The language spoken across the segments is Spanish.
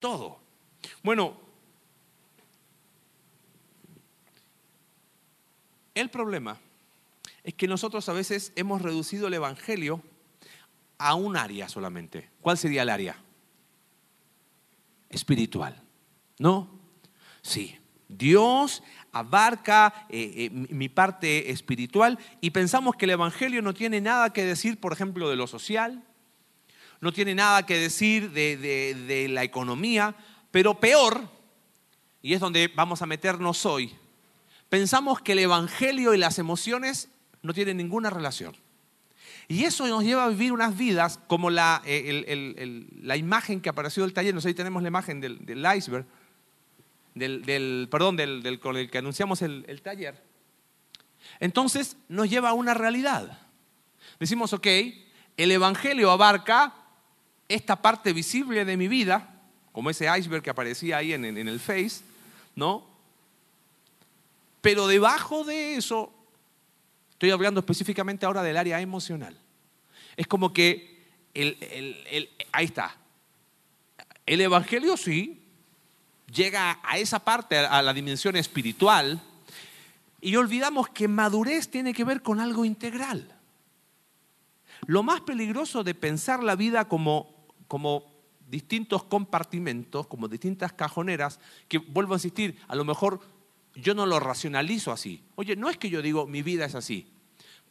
todo. Bueno, el problema es que nosotros a veces hemos reducido el Evangelio a un área solamente. ¿Cuál sería el área? Espiritual. ¿No? Sí. Dios abarca eh, eh, mi parte espiritual y pensamos que el Evangelio no tiene nada que decir, por ejemplo, de lo social, no tiene nada que decir de, de la economía, pero peor, y es donde vamos a meternos hoy, pensamos que el Evangelio y las emociones no tienen ninguna relación. Y eso nos lleva a vivir unas vidas como la, eh, la imagen que apareció del taller, no sé si tenemos la imagen del, iceberg, del, perdón, del, con el que anunciamos el, taller. Entonces nos lleva a una realidad. Decimos, ok, el Evangelio abarca esta parte visible de mi vida, como ese iceberg que aparecía ahí en, en el Face, ¿no? Pero debajo de eso Estoy hablando específicamente ahora del área emocional. Es como que, ahí está, el Evangelio sí llega a esa parte, a la dimensión espiritual, y olvidamos que madurez tiene que ver con algo integral. Lo más peligroso de pensar la vida como, como distintos compartimentos, como distintas cajoneras, que vuelvo a insistir, a lo mejor yo no lo racionalizo así. Oye, no es que yo digo mi vida es así,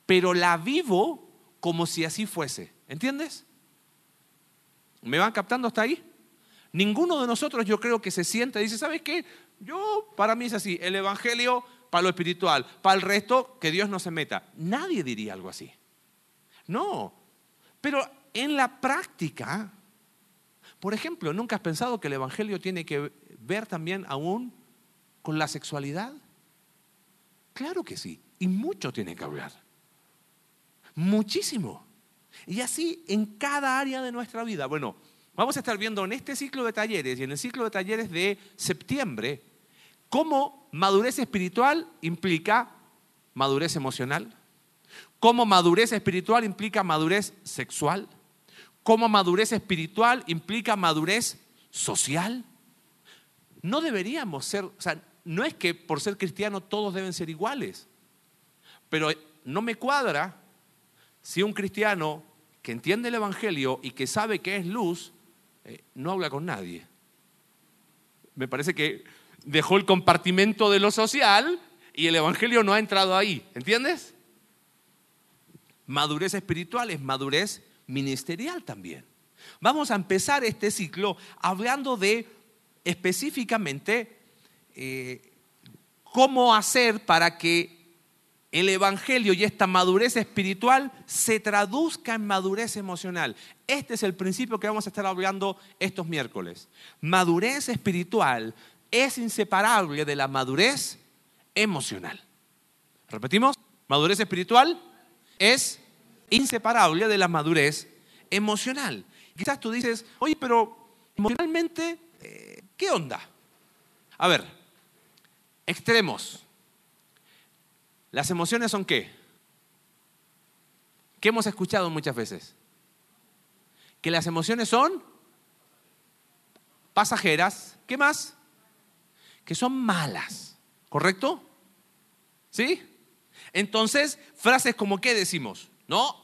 pero la vivo como si así fuese. ¿Entiendes? ¿Me van captando hasta ahí? Ninguno de nosotros yo creo que se sienta y dice, ¿sabes qué? Yo, para mí es así, el Evangelio para lo espiritual, para el resto, que Dios no se meta. Nadie diría algo así. No, pero en la práctica, por ejemplo, ¿nunca has pensado que el Evangelio tiene que ver también aún con la sexualidad? Claro que sí, y mucho tiene que hablar. Muchísimo. Y así en cada área de nuestra vida. Bueno, vamos a estar viendo en este ciclo de talleres y en el ciclo de talleres de septiembre cómo madurez espiritual implica madurez emocional, cómo madurez espiritual implica madurez sexual, cómo madurez espiritual implica madurez social. No deberíamos ser, o sea, no es que por ser cristiano todos deben ser iguales, pero no me cuadra si un cristiano que entiende el Evangelio y que sabe que es luz, eh, no habla con nadie. Me parece que dejó el compartimento de lo social y el Evangelio no ha entrado ahí. ¿Entiendes? Madurez espiritual es madurez ministerial también. Vamos a empezar este ciclo hablando de específicamente eh, cómo hacer para que el Evangelio y esta madurez espiritual se traduzca en madurez emocional. Este es el principio que vamos a estar hablando estos miércoles. Madurez espiritual es inseparable de la madurez emocional. ¿Repetimos? Madurez espiritual es inseparable de la madurez emocional. Quizás tú dices, oye, pero emocionalmente, eh, ¿qué onda? A ver, extremos. ¿Las emociones son qué? ¿Qué hemos escuchado muchas veces? Que las emociones son pasajeras. ¿Qué más? Que son malas. ¿Correcto? ¿Sí? Entonces, frases como ¿qué decimos? No,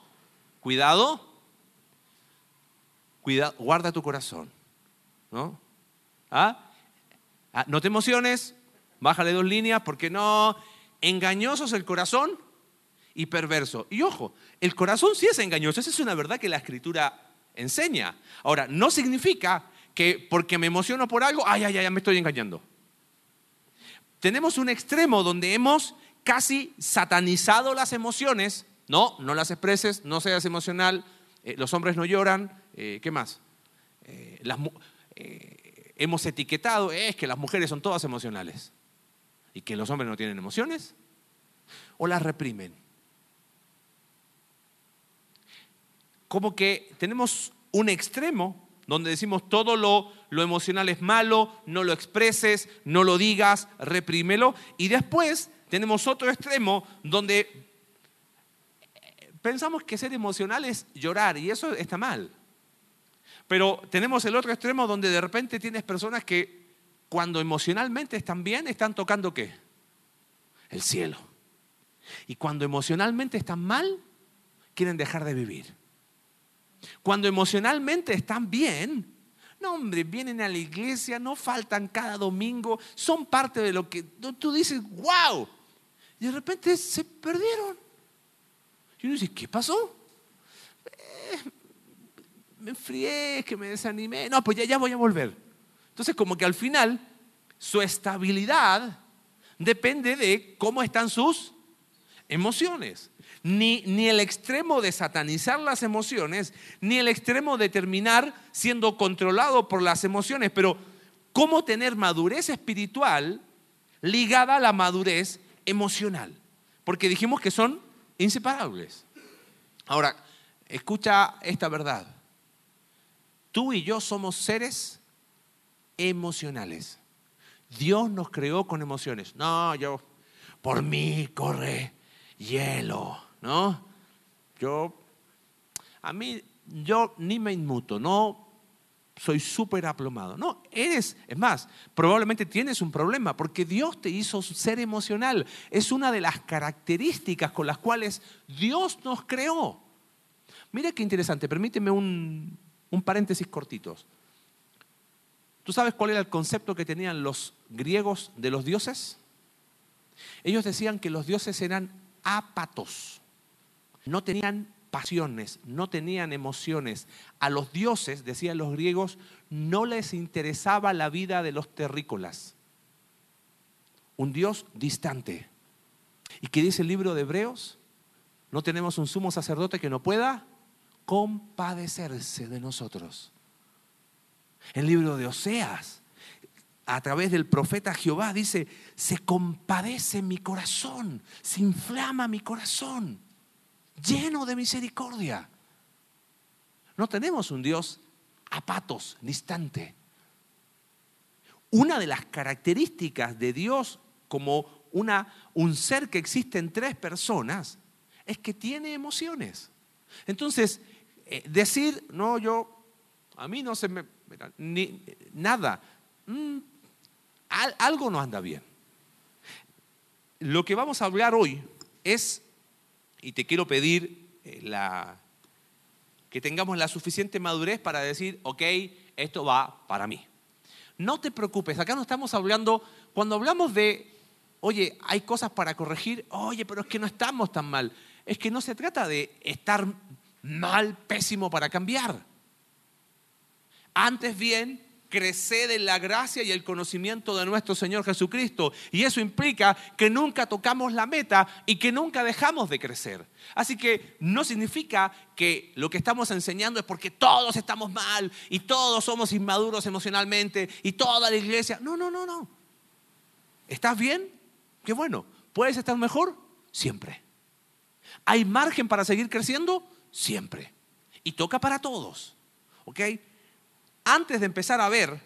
cuidado, cuida, guarda tu corazón. ¿No? ¿Ah? ¿Ah? No te emociones, bájale dos líneas porque no, engañoso es el corazón y perverso. Y ojo, el corazón sí es engañoso, esa es una verdad que la escritura enseña. Ahora, no significa que porque me emociono por algo, ay, ay, ay, me estoy engañando. Tenemos un extremo donde hemos casi satanizado las emociones. No, no las expreses, no seas emocional, eh, los hombres no lloran, eh, ¿qué más? Eh, hemos etiquetado, es que las mujeres son todas emocionales y que los hombres no tienen emociones? ¿O las reprimen? Como que tenemos un extremo donde decimos todo lo, lo emocional es malo, no lo expreses, no lo digas, reprímelo. Y después tenemos otro extremo donde pensamos que ser emocional es llorar y eso está mal. Pero tenemos el otro extremo donde de repente tienes personas que cuando emocionalmente están bien, están tocando qué? El cielo. Y cuando emocionalmente están mal, quieren dejar de vivir. Cuando emocionalmente están bien, no hombre, vienen a la iglesia, no faltan cada domingo, son parte de lo que tú dices, wow. Y de repente se perdieron. Y uno dice, ¿qué pasó? Eh, me enfrié, que me desanimé. No, pues ya, ya voy a volver. Entonces, como que al final, su estabilidad depende de cómo están sus emociones. Ni, ni, el extremo de satanizar las emociones, ni el extremo de terminar siendo controlado por las emociones, pero cómo tener madurez espiritual ligada a la madurez emocional. Porque dijimos que son inseparables. Ahora, escucha esta verdad. Tú y yo somos seres emocionales. Dios nos creó con emociones. No, yo, por mí corre hielo, ¿no? Yo, a mí, yo ni me inmuto, no soy súper aplomado. No, eres, es más, probablemente tienes un problema porque Dios te hizo ser emocional. Es una de las características con las cuales Dios nos creó. Mira qué interesante, permíteme un, un paréntesis cortitos. ¿Tú sabes cuál era el concepto que tenían los griegos de los dioses? Ellos decían que los dioses eran apatos, no tenían pasiones, no tenían emociones. A los dioses, decían los griegos, no les interesaba la vida de los terrícolas. Un Dios distante. ¿Y qué dice el libro de Hebreos? No tenemos un sumo sacerdote que no pueda compadecerse de nosotros. El libro de Oseas, a través del profeta Jehová, dice, se compadece mi corazón, se inflama mi corazón lleno de misericordia. No tenemos un Dios apatos, distante. Una de las características de Dios como una, un ser que existe en tres personas es que tiene emociones. Entonces, eh, decir, no, yo, a mí no se me, nada, mm, algo no anda bien. Lo que vamos a hablar hoy es y te quiero pedir eh, que tengamos la suficiente madurez para decir, ok, esto va para mí. No te preocupes, acá no estamos hablando, cuando hablamos de, oye, hay cosas para corregir, oye, pero es que no estamos tan mal. Es que no se trata de estar mal, pésimo para cambiar. Antes bien, crecer en la gracia y el conocimiento de nuestro Señor Jesucristo. Y eso implica que nunca tocamos la meta y que nunca dejamos de crecer. Así que no significa que lo que estamos enseñando es porque todos estamos mal y todos somos inmaduros emocionalmente y toda la iglesia. No, no, no, no. ¿Estás bien? Qué bueno. ¿Puedes estar mejor? Siempre. ¿Hay margen para seguir creciendo? Siempre. Y toca para todos. ¿Ok? Antes de empezar a ver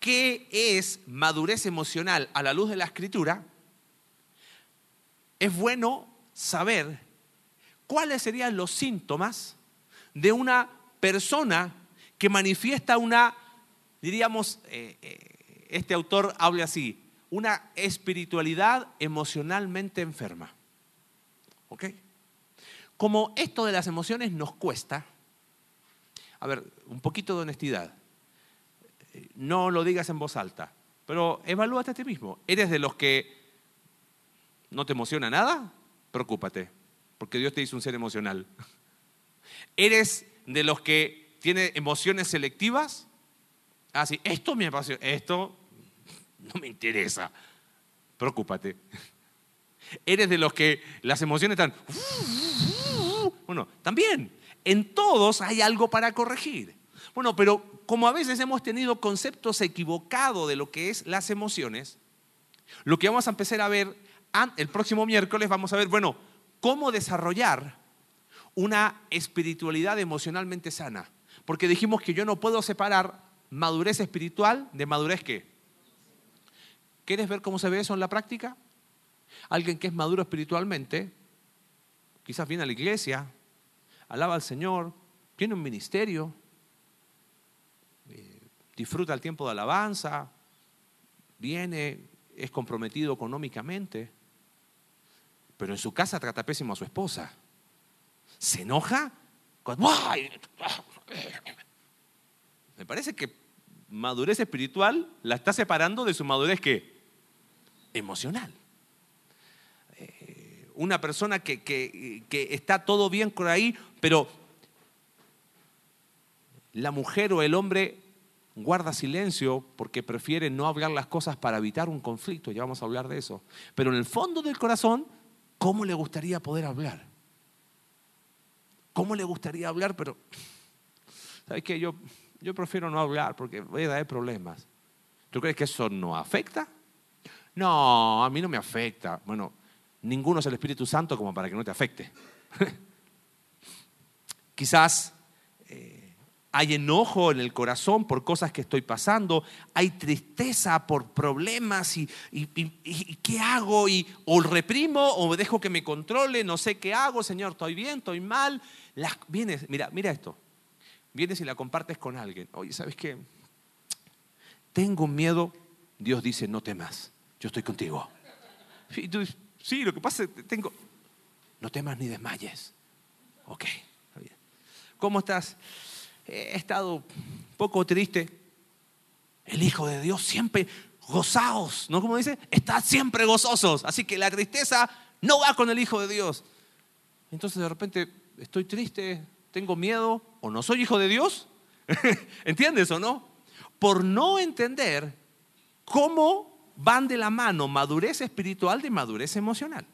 qué es madurez emocional a la luz de la escritura, es bueno saber cuáles serían los síntomas de una persona que manifiesta una, diríamos, eh, eh, este autor habla así, una espiritualidad emocionalmente enferma. ¿Ok? Como esto de las emociones nos cuesta, a ver, un poquito de honestidad. No lo digas en voz alta, pero evalúate a ti mismo. ¿Eres de los que no te emociona nada? Preocúpate, porque Dios te hizo un ser emocional. ¿Eres de los que tiene emociones selectivas? Ah, sí, esto me apasiona, esto no me interesa. Preocúpate. ¿Eres de los que las emociones están... Bueno, también en todos hay algo para corregir. Bueno, pero como a veces hemos tenido conceptos equivocados de lo que es las emociones, lo que vamos a empezar a ver el próximo miércoles, vamos a ver, bueno, cómo desarrollar una espiritualidad emocionalmente sana. Porque dijimos que yo no puedo separar madurez espiritual de madurez qué. ¿Quieres ver cómo se ve eso en la práctica? Alguien que es maduro espiritualmente, quizás viene a la iglesia, alaba al Señor, tiene un ministerio, disfruta el tiempo de alabanza, viene, es comprometido económicamente, pero en su casa trata pésimo a su esposa. ¿Se enoja? Me parece que madurez espiritual la está separando de su madurez que emocional. Eh, una persona que, que está todo bien por ahí, pero la mujer o el hombre guarda silencio porque prefiere no hablar las cosas para evitar un conflicto, ya vamos a hablar de eso. Pero en el fondo del corazón, ¿cómo le gustaría poder hablar? ¿Cómo le gustaría hablar? Pero, ¿sabes qué? Yo, prefiero no hablar porque voy a dar problemas. ¿Tú crees que eso no afecta? No, a mí no me afecta. Bueno, ninguno es el Espíritu Santo como para que no te afecte. Quizás hay enojo en el corazón por cosas que estoy pasando, hay tristeza por problemas y, ¿qué hago? Y, o reprimo o dejo que me controle, no sé qué hago, Señor, estoy bien, estoy mal. vienes, mira, mira esto, vienes y la compartes con alguien. Oye, ¿sabes qué? Tengo miedo, Dios dice, no temas, yo estoy contigo. Y tú, sí, lo que pasa es que tengo, no temas ni desmayes. Ok. ¿Cómo estás? he estado poco triste. El Hijo de Dios siempre gozaos, ¿no? Como dice, estad siempre gozosos. Así que la tristeza no va con el Hijo de Dios. Entonces de repente estoy triste, tengo miedo, o no soy hijo de Dios. ¿Entiendes o no? Por no entender cómo van de la mano madurez espiritual de madurez emocional.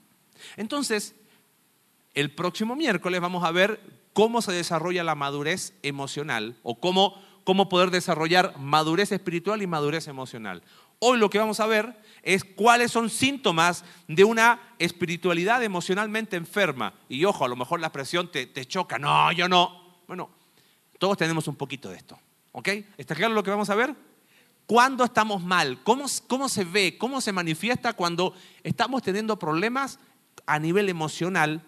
Entonces, el próximo miércoles vamos a ver cómo se desarrolla la madurez emocional o cómo, cómo poder desarrollar madurez espiritual y madurez emocional. Hoy lo que vamos a ver es cuáles son síntomas de una espiritualidad emocionalmente enferma. Y ojo, a lo mejor la expresión te, te choca. No, yo no. Bueno, todos tenemos un poquito de esto. ¿Ok? ¿Está claro lo que vamos a ver? ¿Cuándo estamos mal? ¿Cómo, ¿Cómo se ve? ¿Cómo se manifiesta cuando estamos teniendo problemas a nivel emocional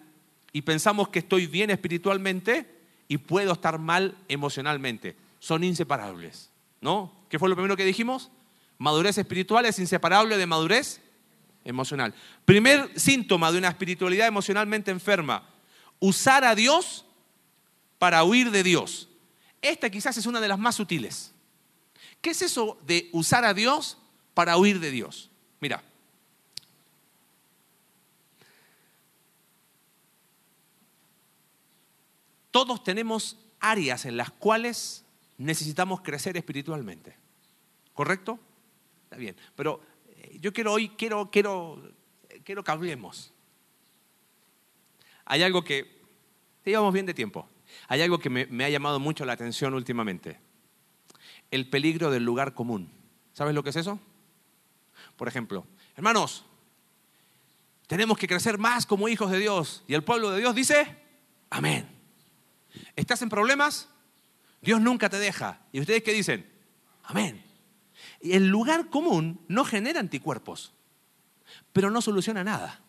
y pensamos que estoy bien espiritualmente y puedo estar mal emocionalmente. Son inseparables, ¿no? ¿Qué fue lo primero que dijimos? Madurez espiritual es inseparable de madurez emocional. Primer síntoma de una espiritualidad emocionalmente enferma, usar a Dios para huir de Dios. Esta quizás es una de las más sutiles. ¿Qué es eso de usar a Dios para huir de Dios? Mira, Todos tenemos áreas en las cuales necesitamos crecer espiritualmente. ¿Correcto? Está bien. Pero eh, yo quiero hoy, quiero, quiero, quiero que hablemos. Hay algo que, llevamos bien de tiempo, hay algo que me ha llamado mucho la atención últimamente. El peligro del lugar común. ¿Sabes lo que es eso? Por ejemplo, hermanos, tenemos que crecer más como hijos de Dios. Y el pueblo de Dios dice, amén. ¿Estás en problemas? Dios nunca te deja. ¿Y ustedes qué dicen? Amén. Y el lugar común no genera anticuerpos, pero no soluciona nada.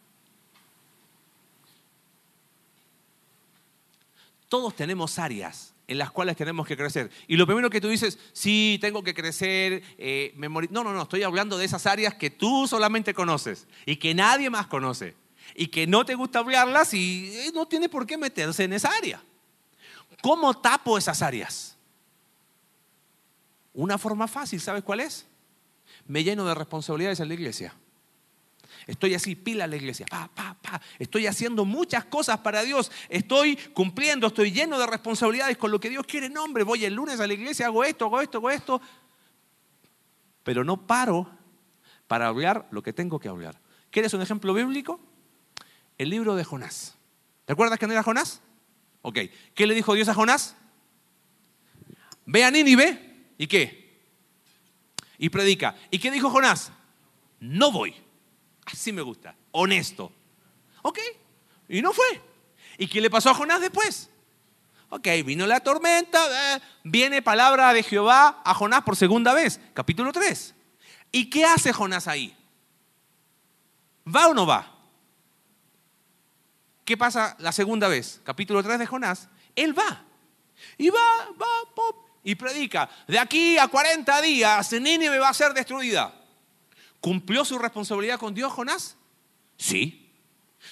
Todos tenemos áreas en las cuales tenemos que crecer. Y lo primero que tú dices, sí, tengo que crecer, eh, No, no, no, estoy hablando de esas áreas que tú solamente conoces y que nadie más conoce. Y que no te gusta hablarlas y eh, no tiene por qué meterse en esa área. ¿Cómo tapo esas áreas? Una forma fácil, ¿sabes cuál es? Me lleno de responsabilidades en la iglesia. Estoy así, pila en la iglesia, pa, pa, pa. Estoy haciendo muchas cosas para Dios. Estoy cumpliendo, estoy lleno de responsabilidades con lo que Dios quiere. No, hombre, voy el lunes a la iglesia, hago esto, hago esto, hago esto. Pero no paro para hablar lo que tengo que hablar. ¿Quieres un ejemplo bíblico? El libro de Jonás. ¿Te acuerdas quién era Jonás? Ok. ¿Qué le dijo Dios a Jonás? Ve a Nínive y qué? Y predica. ¿Y qué dijo Jonás? No voy. Así me gusta. Honesto. Ok. Y no fue. ¿Y qué le pasó a Jonás después? Ok, vino la tormenta, eh, viene palabra de Jehová a Jonás por segunda vez, capítulo 3. ¿Y qué hace Jonás ahí? ¿Va o no va? ¿Qué pasa la segunda vez? Capítulo 3 de Jonás. Él va. Y va, va, pop. y predica, de aquí a 40 días Nínive va a ser destruida. ¿Cumplió su responsabilidad con Dios Jonás? Sí.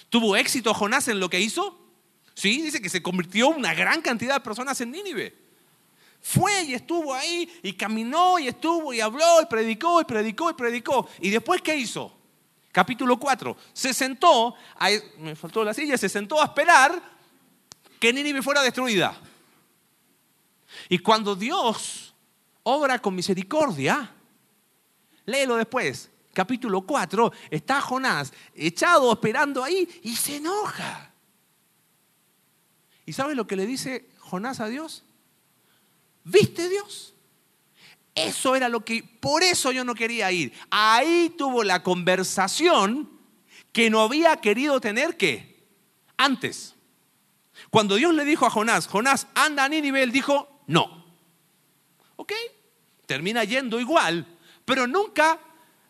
¿Tuvo éxito Jonás en lo que hizo? Sí, dice que se convirtió una gran cantidad de personas en Nínive. Fue y estuvo ahí y caminó y estuvo y habló y predicó y predicó y predicó. ¿Y después qué hizo? Capítulo 4. Se sentó, me faltó la silla, se sentó a esperar que Nínive fuera destruida. Y cuando Dios obra con misericordia, léelo después, capítulo 4, está Jonás echado esperando ahí y se enoja. ¿Y sabes lo que le dice Jonás a Dios? ¿Viste Dios? Eso era lo que, por eso yo no quería ir. Ahí tuvo la conversación que no había querido tener que antes. Cuando Dios le dijo a Jonás, Jonás, anda a Nínive, él dijo, no. ¿Ok? Termina yendo igual, pero nunca,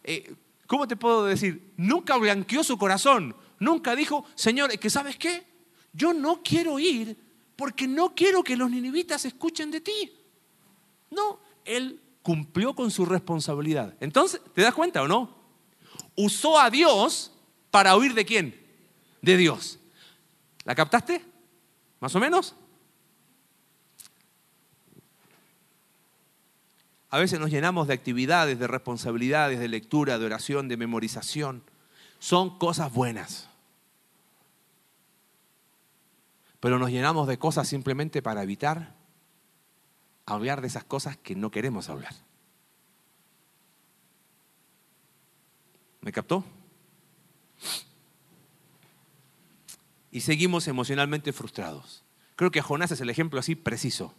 eh, ¿cómo te puedo decir? Nunca blanqueó su corazón. Nunca dijo, Señor, que sabes qué? Yo no quiero ir porque no quiero que los ninivitas escuchen de ti. No, él cumplió con su responsabilidad. Entonces, ¿te das cuenta o no? Usó a Dios para huir de quién? De Dios. ¿La captaste? ¿Más o menos? A veces nos llenamos de actividades, de responsabilidades, de lectura, de oración, de memorización. Son cosas buenas. Pero nos llenamos de cosas simplemente para evitar hablar de esas cosas que no queremos hablar. ¿Me captó? Y seguimos emocionalmente frustrados. Creo que Jonás es el ejemplo así preciso.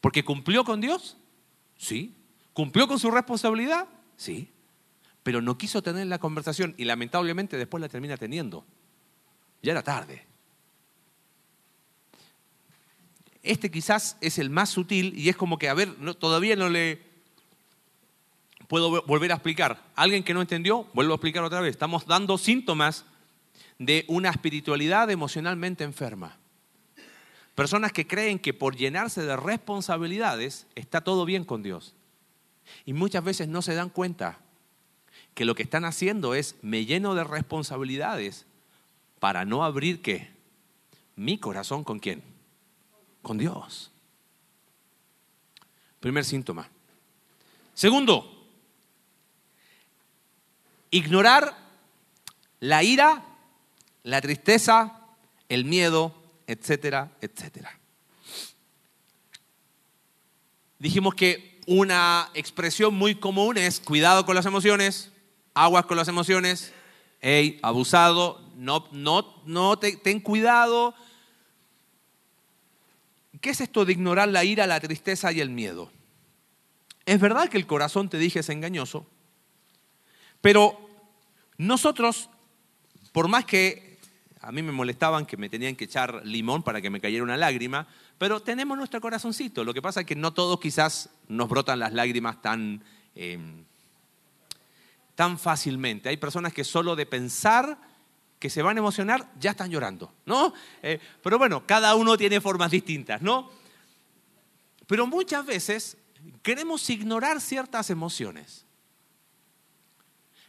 Porque cumplió con Dios, Sí. ¿Cumplió con su responsabilidad? Sí. Pero no quiso tener la conversación y lamentablemente después la termina teniendo. Ya era tarde. Este quizás es el más sutil y es como que, a ver, todavía no le puedo volver a explicar. Alguien que no entendió, vuelvo a explicar otra vez. Estamos dando síntomas de una espiritualidad emocionalmente enferma. Personas que creen que por llenarse de responsabilidades está todo bien con Dios. Y muchas veces no se dan cuenta que lo que están haciendo es me lleno de responsabilidades para no abrir qué? Mi corazón con quién? Con Dios. Primer síntoma. Segundo, ignorar la ira, la tristeza, el miedo etcétera, etcétera. Dijimos que una expresión muy común es cuidado con las emociones, aguas con las emociones, hey, abusado, no, no, no, ten cuidado. ¿Qué es esto de ignorar la ira, la tristeza y el miedo? Es verdad que el corazón, te dije, es engañoso, pero nosotros, por más que a mí me molestaban que me tenían que echar limón para que me cayera una lágrima, pero tenemos nuestro corazoncito. Lo que pasa es que no todos quizás nos brotan las lágrimas tan, em, tan fácilmente. Hay personas que solo de pensar que se van a emocionar ya están llorando, ¿no? Eh, pero bueno, cada uno tiene formas distintas, ¿no? Pero muchas veces queremos ignorar ciertas emociones.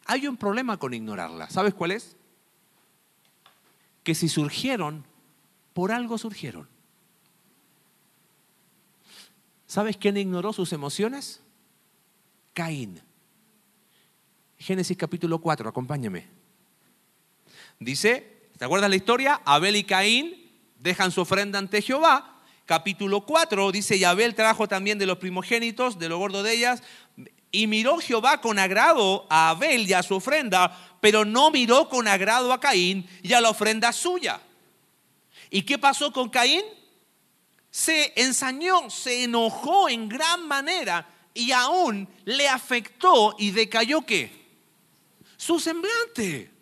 Hay un problema con ignorarlas. ¿Sabes cuál es? que si surgieron, por algo surgieron. ¿Sabes quién ignoró sus emociones? Caín. Génesis capítulo 4, acompáñame. Dice, ¿te acuerdas la historia? Abel y Caín dejan su ofrenda ante Jehová. Capítulo 4 dice, y Abel trajo también de los primogénitos, de lo gordo de ellas, y miró Jehová con agrado a Abel y a su ofrenda, pero no miró con agrado a Caín y a la ofrenda suya. ¿Y qué pasó con Caín? Se ensañó, se enojó en gran manera y aún le afectó y decayó qué? Su semblante.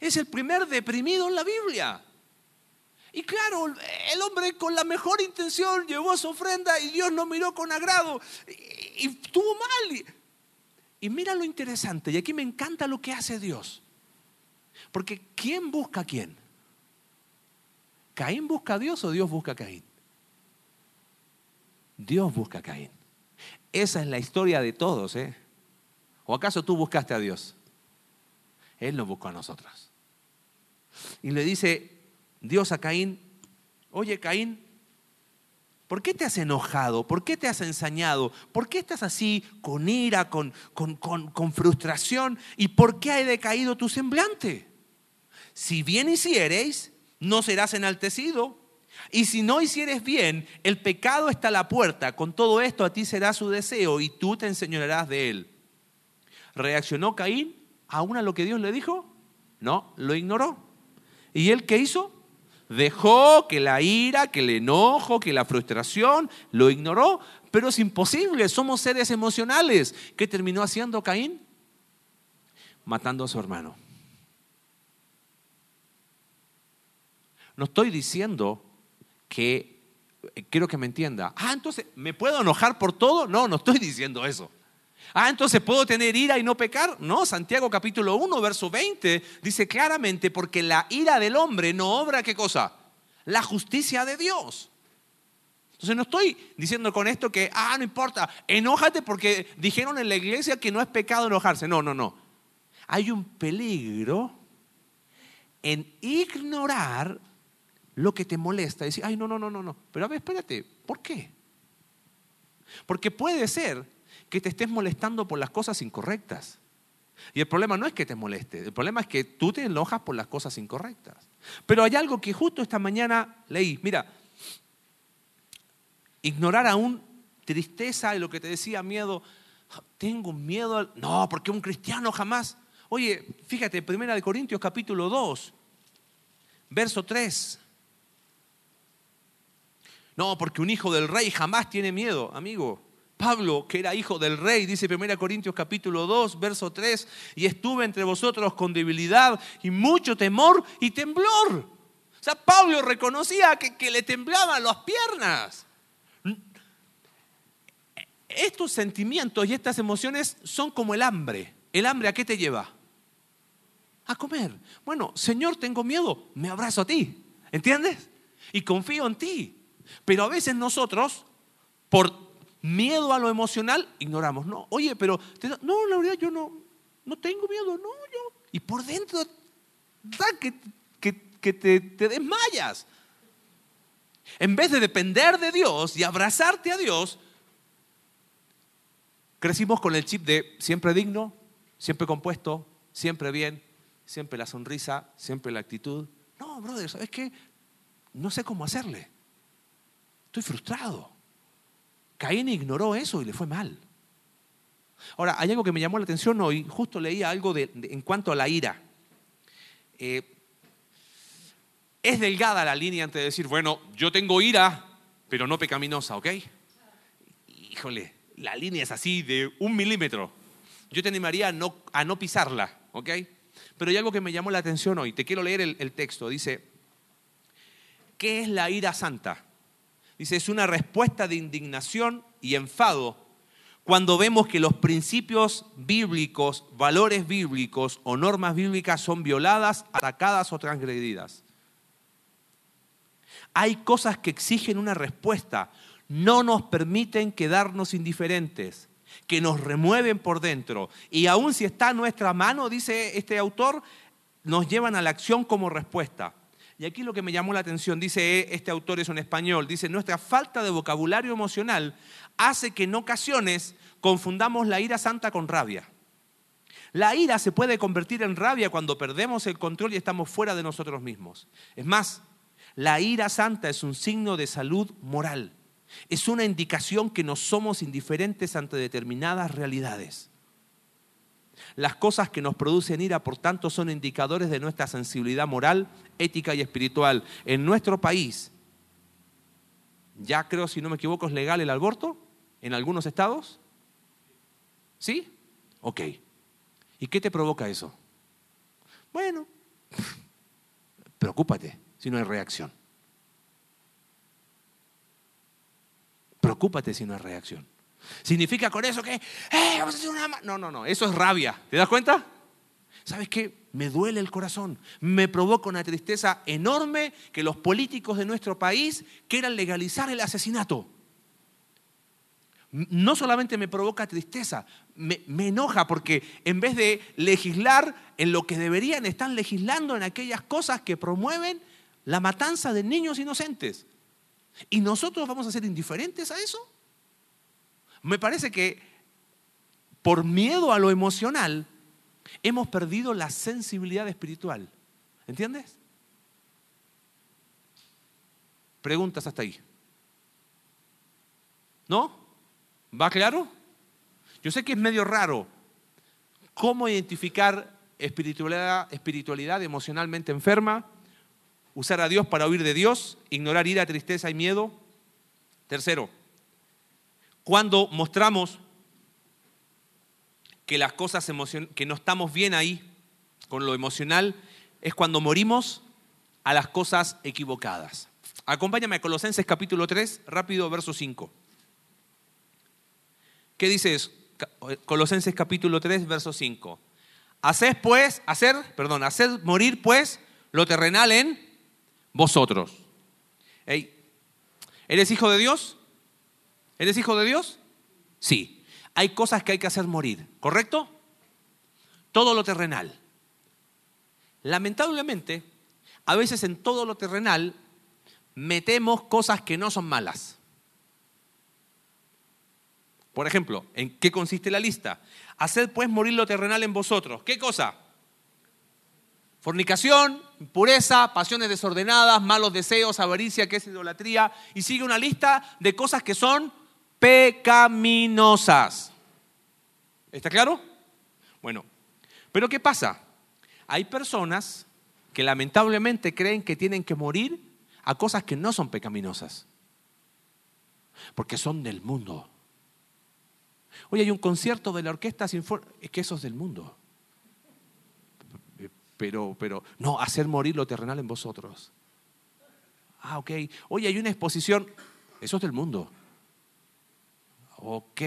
Es el primer deprimido en la Biblia. Y claro, el hombre con la mejor intención llevó su ofrenda y Dios no miró con agrado y, estuvo mal. Y mira lo interesante, y aquí me encanta lo que hace Dios. Porque ¿quién busca a quién? ¿Caín busca a Dios o Dios busca a Caín? Dios busca a Caín. Esa es la historia de todos, ¿eh? ¿O acaso tú buscaste a Dios? Él nos buscó a nosotros. Y le dice Dios a Caín, oye Caín, ¿por qué te has enojado? ¿Por qué te has ensañado? ¿Por qué estás así con ira, con, con, con frustración? ¿Y por qué ha decaído tu semblante? Si bien hiciereis, no serás enaltecido. Y si no hicieres bien, el pecado está a la puerta. Con todo esto a ti será su deseo y tú te enseñarás de él. ¿Reaccionó Caín aún a lo que Dios le dijo? No, lo ignoró. ¿Y él qué hizo? Dejó que la ira, que el enojo, que la frustración lo ignoró, pero es imposible, somos seres emocionales. ¿Qué terminó haciendo Caín? Matando a su hermano. No estoy diciendo que, quiero que me entienda, ah, entonces, ¿me puedo enojar por todo? No, no estoy diciendo eso. Ah, entonces puedo tener ira y no pecar. No, Santiago capítulo 1, verso 20 dice claramente, porque la ira del hombre no obra qué cosa? La justicia de Dios. Entonces no estoy diciendo con esto que, ah, no importa, enójate porque dijeron en la iglesia que no es pecado enojarse. No, no, no. Hay un peligro en ignorar lo que te molesta. Decir, ay, no, no, no, no, no. Pero a ver, espérate, ¿por qué? Porque puede ser que te estés molestando por las cosas incorrectas. Y el problema no es que te moleste, el problema es que tú te enojas por las cosas incorrectas. Pero hay algo que justo esta mañana leí. Mira, ignorar aún tristeza y lo que te decía, miedo. Tengo miedo. No, porque un cristiano jamás. Oye, fíjate, Primera de Corintios capítulo 2, verso 3. No, porque un hijo del rey jamás tiene miedo, amigo. Pablo, que era hijo del rey, dice 1 Corintios capítulo 2, verso 3, y estuve entre vosotros con debilidad y mucho temor y temblor. O sea, Pablo reconocía que, que le temblaban las piernas. Estos sentimientos y estas emociones son como el hambre. ¿El hambre a qué te lleva? A comer. Bueno, Señor, tengo miedo, me abrazo a ti. ¿Entiendes? Y confío en ti. Pero a veces nosotros, por miedo a lo emocional, ignoramos. No, oye, pero, no, la verdad yo no, no tengo miedo, no, yo. Y por dentro, da que, que, te, te desmayas. En vez de depender de Dios y abrazarte a Dios, crecimos con el chip de siempre digno, siempre compuesto, siempre bien, siempre la sonrisa, siempre la actitud. No, brother, ¿sabes qué? No sé cómo hacerle. Estoy frustrado. Caín ignoró eso y le fue mal. Ahora, hay algo que me llamó la atención hoy, justo leía algo de, en cuanto a la ira. Eh, es delgada la línea entre decir, bueno, yo tengo ira, pero no pecaminosa, ¿ok? Híjole, la línea es así de un milímetro. Yo te animaría a no, a no pisarla, ¿ok? Pero hay algo que me llamó la atención hoy. Te quiero leer el texto. Dice, ¿qué es la ira santa? Dice, es una respuesta de indignación y enfado cuando vemos que los principios bíblicos, valores bíblicos o normas bíblicas son violadas, atacadas o transgredidas. Hay cosas que exigen una respuesta, no nos permiten quedarnos indiferentes, que nos remueven por dentro. Y aun si está en nuestra mano, dice este autor, nos llevan a la acción como respuesta. Y aquí lo que me llamó la atención, dice este autor es un español, dice, nuestra falta de vocabulario emocional hace que en ocasiones confundamos la ira santa con rabia. La ira se puede convertir en rabia cuando perdemos el control y estamos fuera de nosotros mismos. Es más, la ira santa es un signo de salud moral. Es una indicación que no somos indiferentes ante determinadas realidades. Las cosas que nos producen ira, por tanto, son indicadores de nuestra sensibilidad moral, ética y espiritual. En nuestro país, ya creo, si no me equivoco, es legal el aborto en algunos estados. ¿Sí? Ok. ¿Y qué te provoca eso? Bueno, preocúpate si no hay reacción. Preocúpate si no hay reacción. ¿Significa con eso que, eh, vamos a hacer una... No, no, no, eso es rabia. ¿Te das cuenta? ¿Sabes qué? Me duele el corazón, me provoca una tristeza enorme que los políticos de nuestro país quieran legalizar el asesinato. no solamente me provoca tristeza, me, me, enoja porque en vez de legislar en lo que deberían, están legislando en aquellas cosas que promueven la matanza de niños inocentes. ¿Y nosotros vamos a ser indiferentes a eso? Me parece que por miedo a lo emocional hemos perdido la sensibilidad espiritual. ¿Entiendes? Preguntas hasta ahí. ¿No? ¿Va claro? Yo sé que es medio raro cómo identificar espiritualidad, espiritualidad emocionalmente enferma, usar a Dios para huir de Dios, ignorar ira, tristeza y miedo. Tercero, cuando mostramos que las cosas que no estamos bien ahí con lo emocional, es cuando morimos a las cosas equivocadas. Acompáñame a Colosenses capítulo 3, rápido, verso 5. ¿Qué dice eso? Colosenses capítulo 3, verso 5. Haced pues, hacer, perdón, haced morir pues lo terrenal en vosotros. ¿Eres hijo de Dios? ¿Eres hijo de Dios? Sí. Hay cosas que hay que hacer morir, ¿correcto? Todo lo terrenal. Lamentablemente, a veces en todo lo terrenal metemos cosas que no son malas. Por ejemplo, ¿en qué consiste la lista? Haced pues morir lo terrenal en vosotros. ¿Qué cosa? Fornicación, impureza, pasiones desordenadas, malos deseos, avaricia, que es idolatría. Y sigue una lista de cosas que son pecaminosas. ¿Está claro? Bueno, pero ¿qué pasa? Hay personas que lamentablemente creen que tienen que morir a cosas que no son pecaminosas, porque son del mundo. Oye, hay un concierto de la orquesta sinfónica, es que eso es del mundo. Pero, pero, no, hacer morir lo terrenal en vosotros. Ah, ok. Oye, hay una exposición, eso es del mundo. Ok.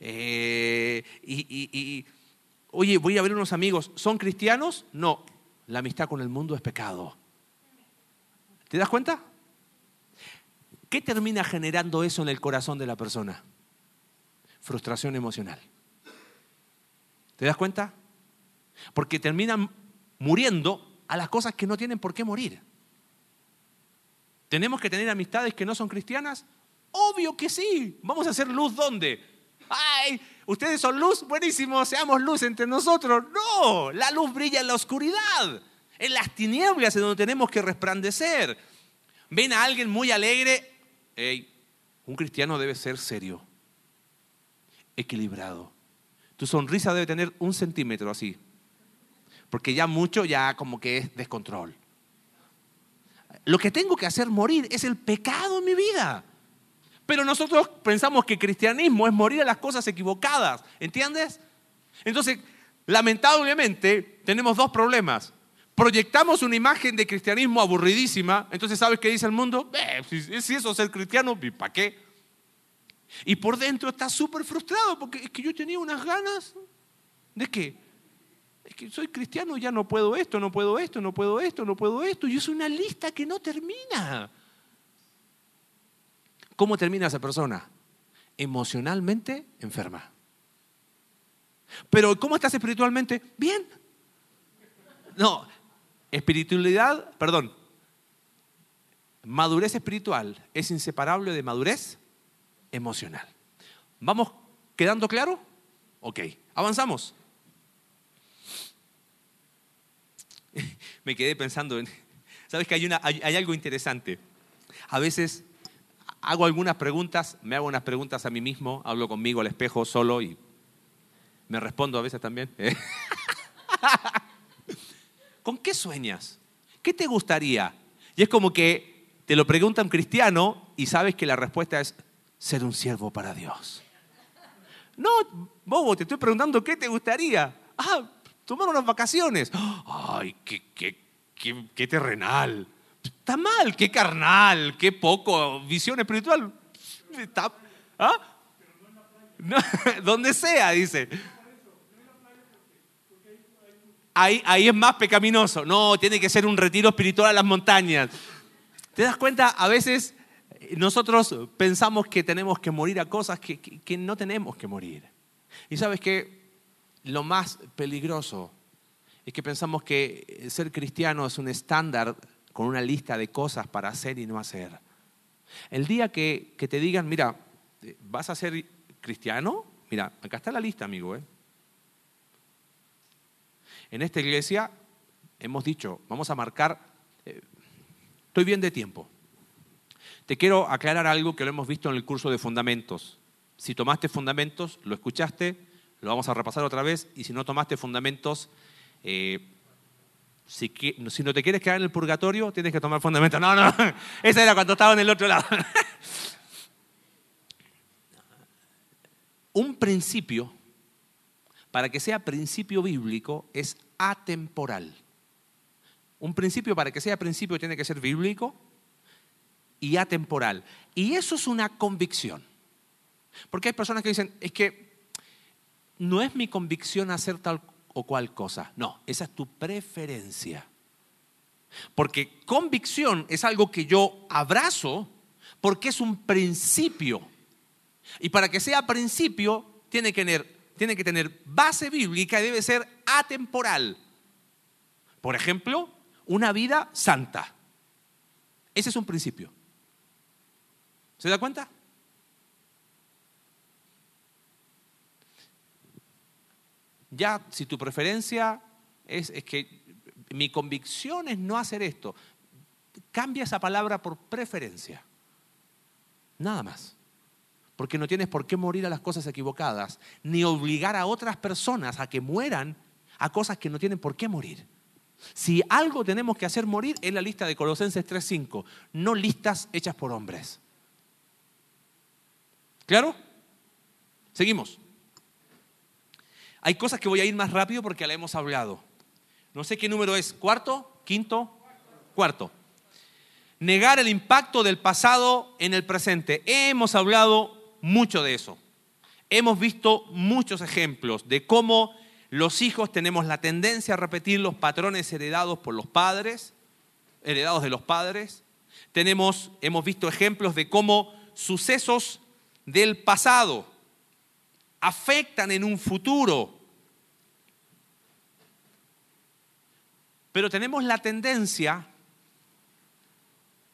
Eh, y, oye, voy a ver unos amigos, ¿son cristianos? No, la amistad con el mundo es pecado. ¿Te das cuenta? ¿Qué termina generando eso en el corazón de la persona? frustración emocional. ¿Te das cuenta? Porque terminan muriendo a las cosas que no tienen por qué morir. ¿Tenemos que tener amistades que no son cristianas? Obvio que sí. Vamos a hacer luz ¿dónde? ¡Ay! ¿Ustedes son luz? Buenísimo, seamos luz entre nosotros. No, la luz brilla en la oscuridad, en las tinieblas en donde tenemos que resplandecer. Ven a alguien muy alegre. Hey, un cristiano debe ser serio equilibrado. Tu sonrisa debe tener un centímetro así, porque ya mucho ya como que es descontrol. Lo que tengo que hacer morir es el pecado en mi vida. Pero nosotros pensamos que cristianismo es morir a las cosas equivocadas, ¿entiendes? Entonces, lamentablemente, tenemos dos problemas. Proyectamos una imagen de cristianismo aburridísima, entonces ¿sabes qué dice el mundo? Eh, si, eso es ser cristiano, ¿para qué? Y por dentro está súper frustrado porque es que yo tenía unas ganas de qué? Es que soy cristiano, ya no puedo esto, no puedo esto, no puedo esto, no puedo esto. Y es una lista que no termina. ¿Cómo termina esa persona? Emocionalmente enferma. Pero ¿cómo estás espiritualmente? Bien. No, espiritualidad, perdón, madurez espiritual es inseparable de madurez emocional. ¿Vamos quedando claro? Ok, avanzamos. Me quedé pensando en, ¿sabes que hay, una, hay, algo interesante? A veces hago algunas preguntas, me hago unas preguntas a mí mismo, hablo conmigo al espejo solo y me respondo a veces también. ¿Con qué sueñas? ¿Qué te gustaría? Y es como que te lo pregunta un cristiano y sabes que la respuesta es ser un siervo para Dios. No, bobo, te estoy preguntando qué te gustaría. Ah, tomar unas vacaciones. Ay, qué, qué, qué, terrenal. Está mal, qué carnal, qué poco visión espiritual. Está, ¿ah? donde sea, dice. Ahí, ahí es más pecaminoso. No, tiene que ser un retiro espiritual a las montañas. ¿Te das cuenta? A veces nosotros pensamos que tenemos que morir a cosas que, que no tenemos que morir. Y sabes que lo más peligroso es que pensamos que ser cristiano es un estándar con una lista de cosas para hacer y no hacer. El día que, te digan, mira, ¿vas a ser cristiano? Mira, acá está la lista, amigo. ¿eh? En esta iglesia hemos dicho, vamos a marcar, eh, estoy bien de tiempo. Te quiero aclarar algo que lo hemos visto en el curso de fundamentos. Si tomaste fundamentos, lo escuchaste, lo vamos a repasar otra vez, y si no tomaste fundamentos, eh, si, si, no te quieres quedar en el purgatorio, tienes que tomar fundamentos. No, no, esa era cuando estaba en el otro lado. Un principio, para que sea principio bíblico, es atemporal. Un principio, para que sea principio, tiene que ser bíblico y atemporal. Y eso es una convicción. Porque hay personas que dicen, es que no es mi convicción hacer tal o cual cosa. No, esa es tu preferencia. Porque convicción es algo que yo abrazo porque es un principio. Y para que sea principio, tiene que tener, tiene que tener base bíblica y debe ser atemporal. Por ejemplo, una vida santa. Ese es un principio. ¿Se da cuenta? Ya, si tu preferencia es, que mi convicción es no hacer esto, cambia esa palabra por preferencia. Nada más. Porque no tienes por qué morir a las cosas equivocadas, ni obligar a otras personas a que mueran a cosas que no tienen por qué morir. Si algo tenemos que hacer morir es la lista de Colosenses 3.5, no listas hechas por hombres. ¿Claro? Seguimos. Hay cosas que voy a ir más rápido porque la hemos hablado. No sé qué número es, cuarto, quinto, cuarto. Negar el impacto del pasado en el presente. Hemos hablado mucho de eso. Hemos visto muchos ejemplos de cómo los hijos tenemos la tendencia a repetir los patrones heredados por los padres, heredados de los padres. Tenemos, hemos visto ejemplos de cómo sucesos del pasado afectan en un futuro. Pero tenemos la tendencia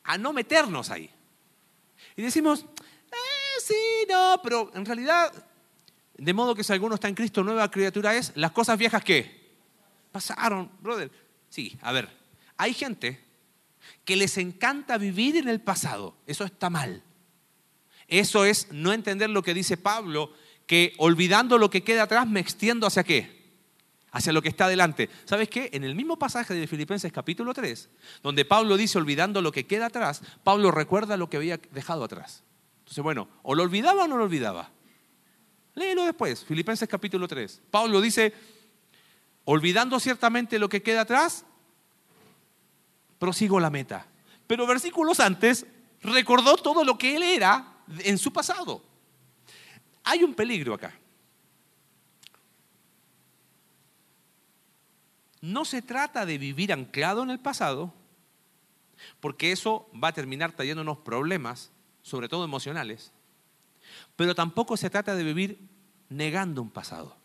a no meternos ahí. Y decimos, eh, sí, no, pero en realidad, de modo que si alguno está en Cristo, nueva criatura es, las cosas viejas que pasaron, brother. Sí, a ver, hay gente que les encanta vivir en el pasado, eso está mal. Eso es no entender lo que dice Pablo que olvidando lo que queda atrás me extiendo hacia qué? Hacia lo que está adelante. ¿Sabes qué? En el mismo pasaje de Filipenses capítulo 3, donde Pablo dice olvidando lo que queda atrás, Pablo recuerda lo que había dejado atrás. Entonces, bueno, o lo olvidaba o no lo olvidaba. Léelo después, Filipenses capítulo 3. Pablo dice, olvidando ciertamente lo que queda atrás, prosigo la meta. Pero versículos antes recordó todo lo que él era en su pasado. Hay un peligro acá. No se trata de vivir anclado en el pasado, porque eso va a terminar trayéndonos problemas, sobre todo emocionales, pero tampoco se trata de vivir negando un pasado.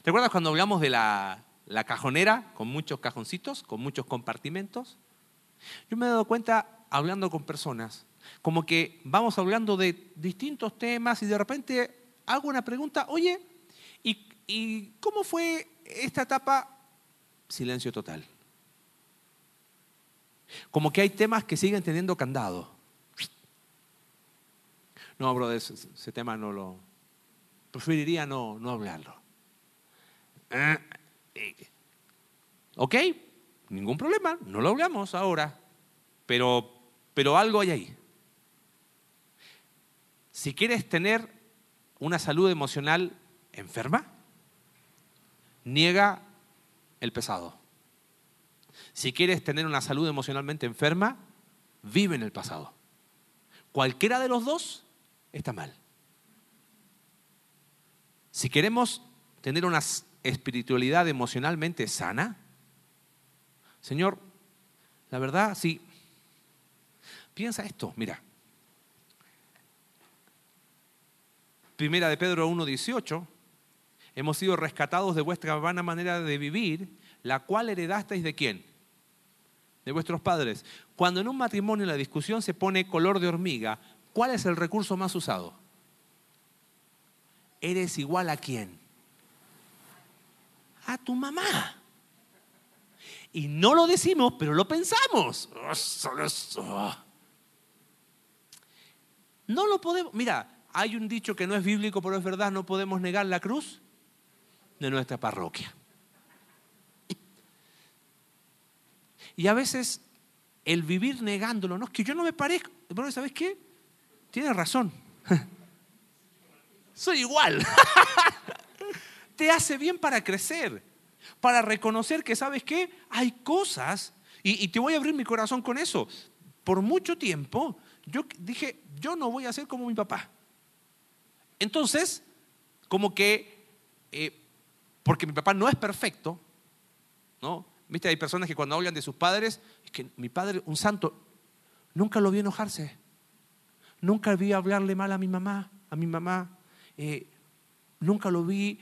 ¿Te acuerdas cuando hablamos de la, la cajonera con muchos cajoncitos, con muchos compartimentos? Yo me he dado cuenta hablando con personas, como que vamos hablando de distintos temas y de repente hago una pregunta, oye, ¿y, cómo fue esta etapa? Silencio total. Como que hay temas que siguen teniendo candado. No, bro, ese, tema no lo... Preferiría no, no hablarlo. Eh, ok, ningún problema, no lo hablamos ahora, pero, pero algo hay ahí. Si quieres tener una salud emocional enferma, niega el pesado. Si quieres tener una salud emocionalmente enferma, vive en el pasado. Cualquiera de los dos está mal. Si queremos tener una espiritualidad emocionalmente sana, Señor, la verdad, sí, piensa esto, mira. Primera de Pedro 1.18 hemos sido rescatados de vuestra vana manera de vivir, la cual heredasteis de quién? De vuestros padres. Cuando en un matrimonio la discusión se pone color de hormiga, ¿cuál es el recurso más usado? ¿Eres igual a quién? A tu mamá. Y no lo decimos, pero lo pensamos. No lo podemos. Mira, hay un dicho que no es bíblico, pero es verdad, no podemos negar la cruz de nuestra parroquia. Y a veces el vivir negándolo, no es que yo no me parezco, pero ¿sabes qué? Tienes razón. Soy igual. Te hace bien para crecer, para reconocer que, ¿sabes qué? Hay cosas, y, te voy a abrir mi corazón con eso. Por mucho tiempo yo dije, yo no voy a ser como mi papá. Entonces, como que, eh, porque mi papá no es perfecto, ¿no? Viste, hay personas que cuando hablan de sus padres, es que mi padre, un santo, nunca lo vi enojarse. Nunca vi hablarle mal a mi mamá, a mi mamá. Eh, nunca lo vi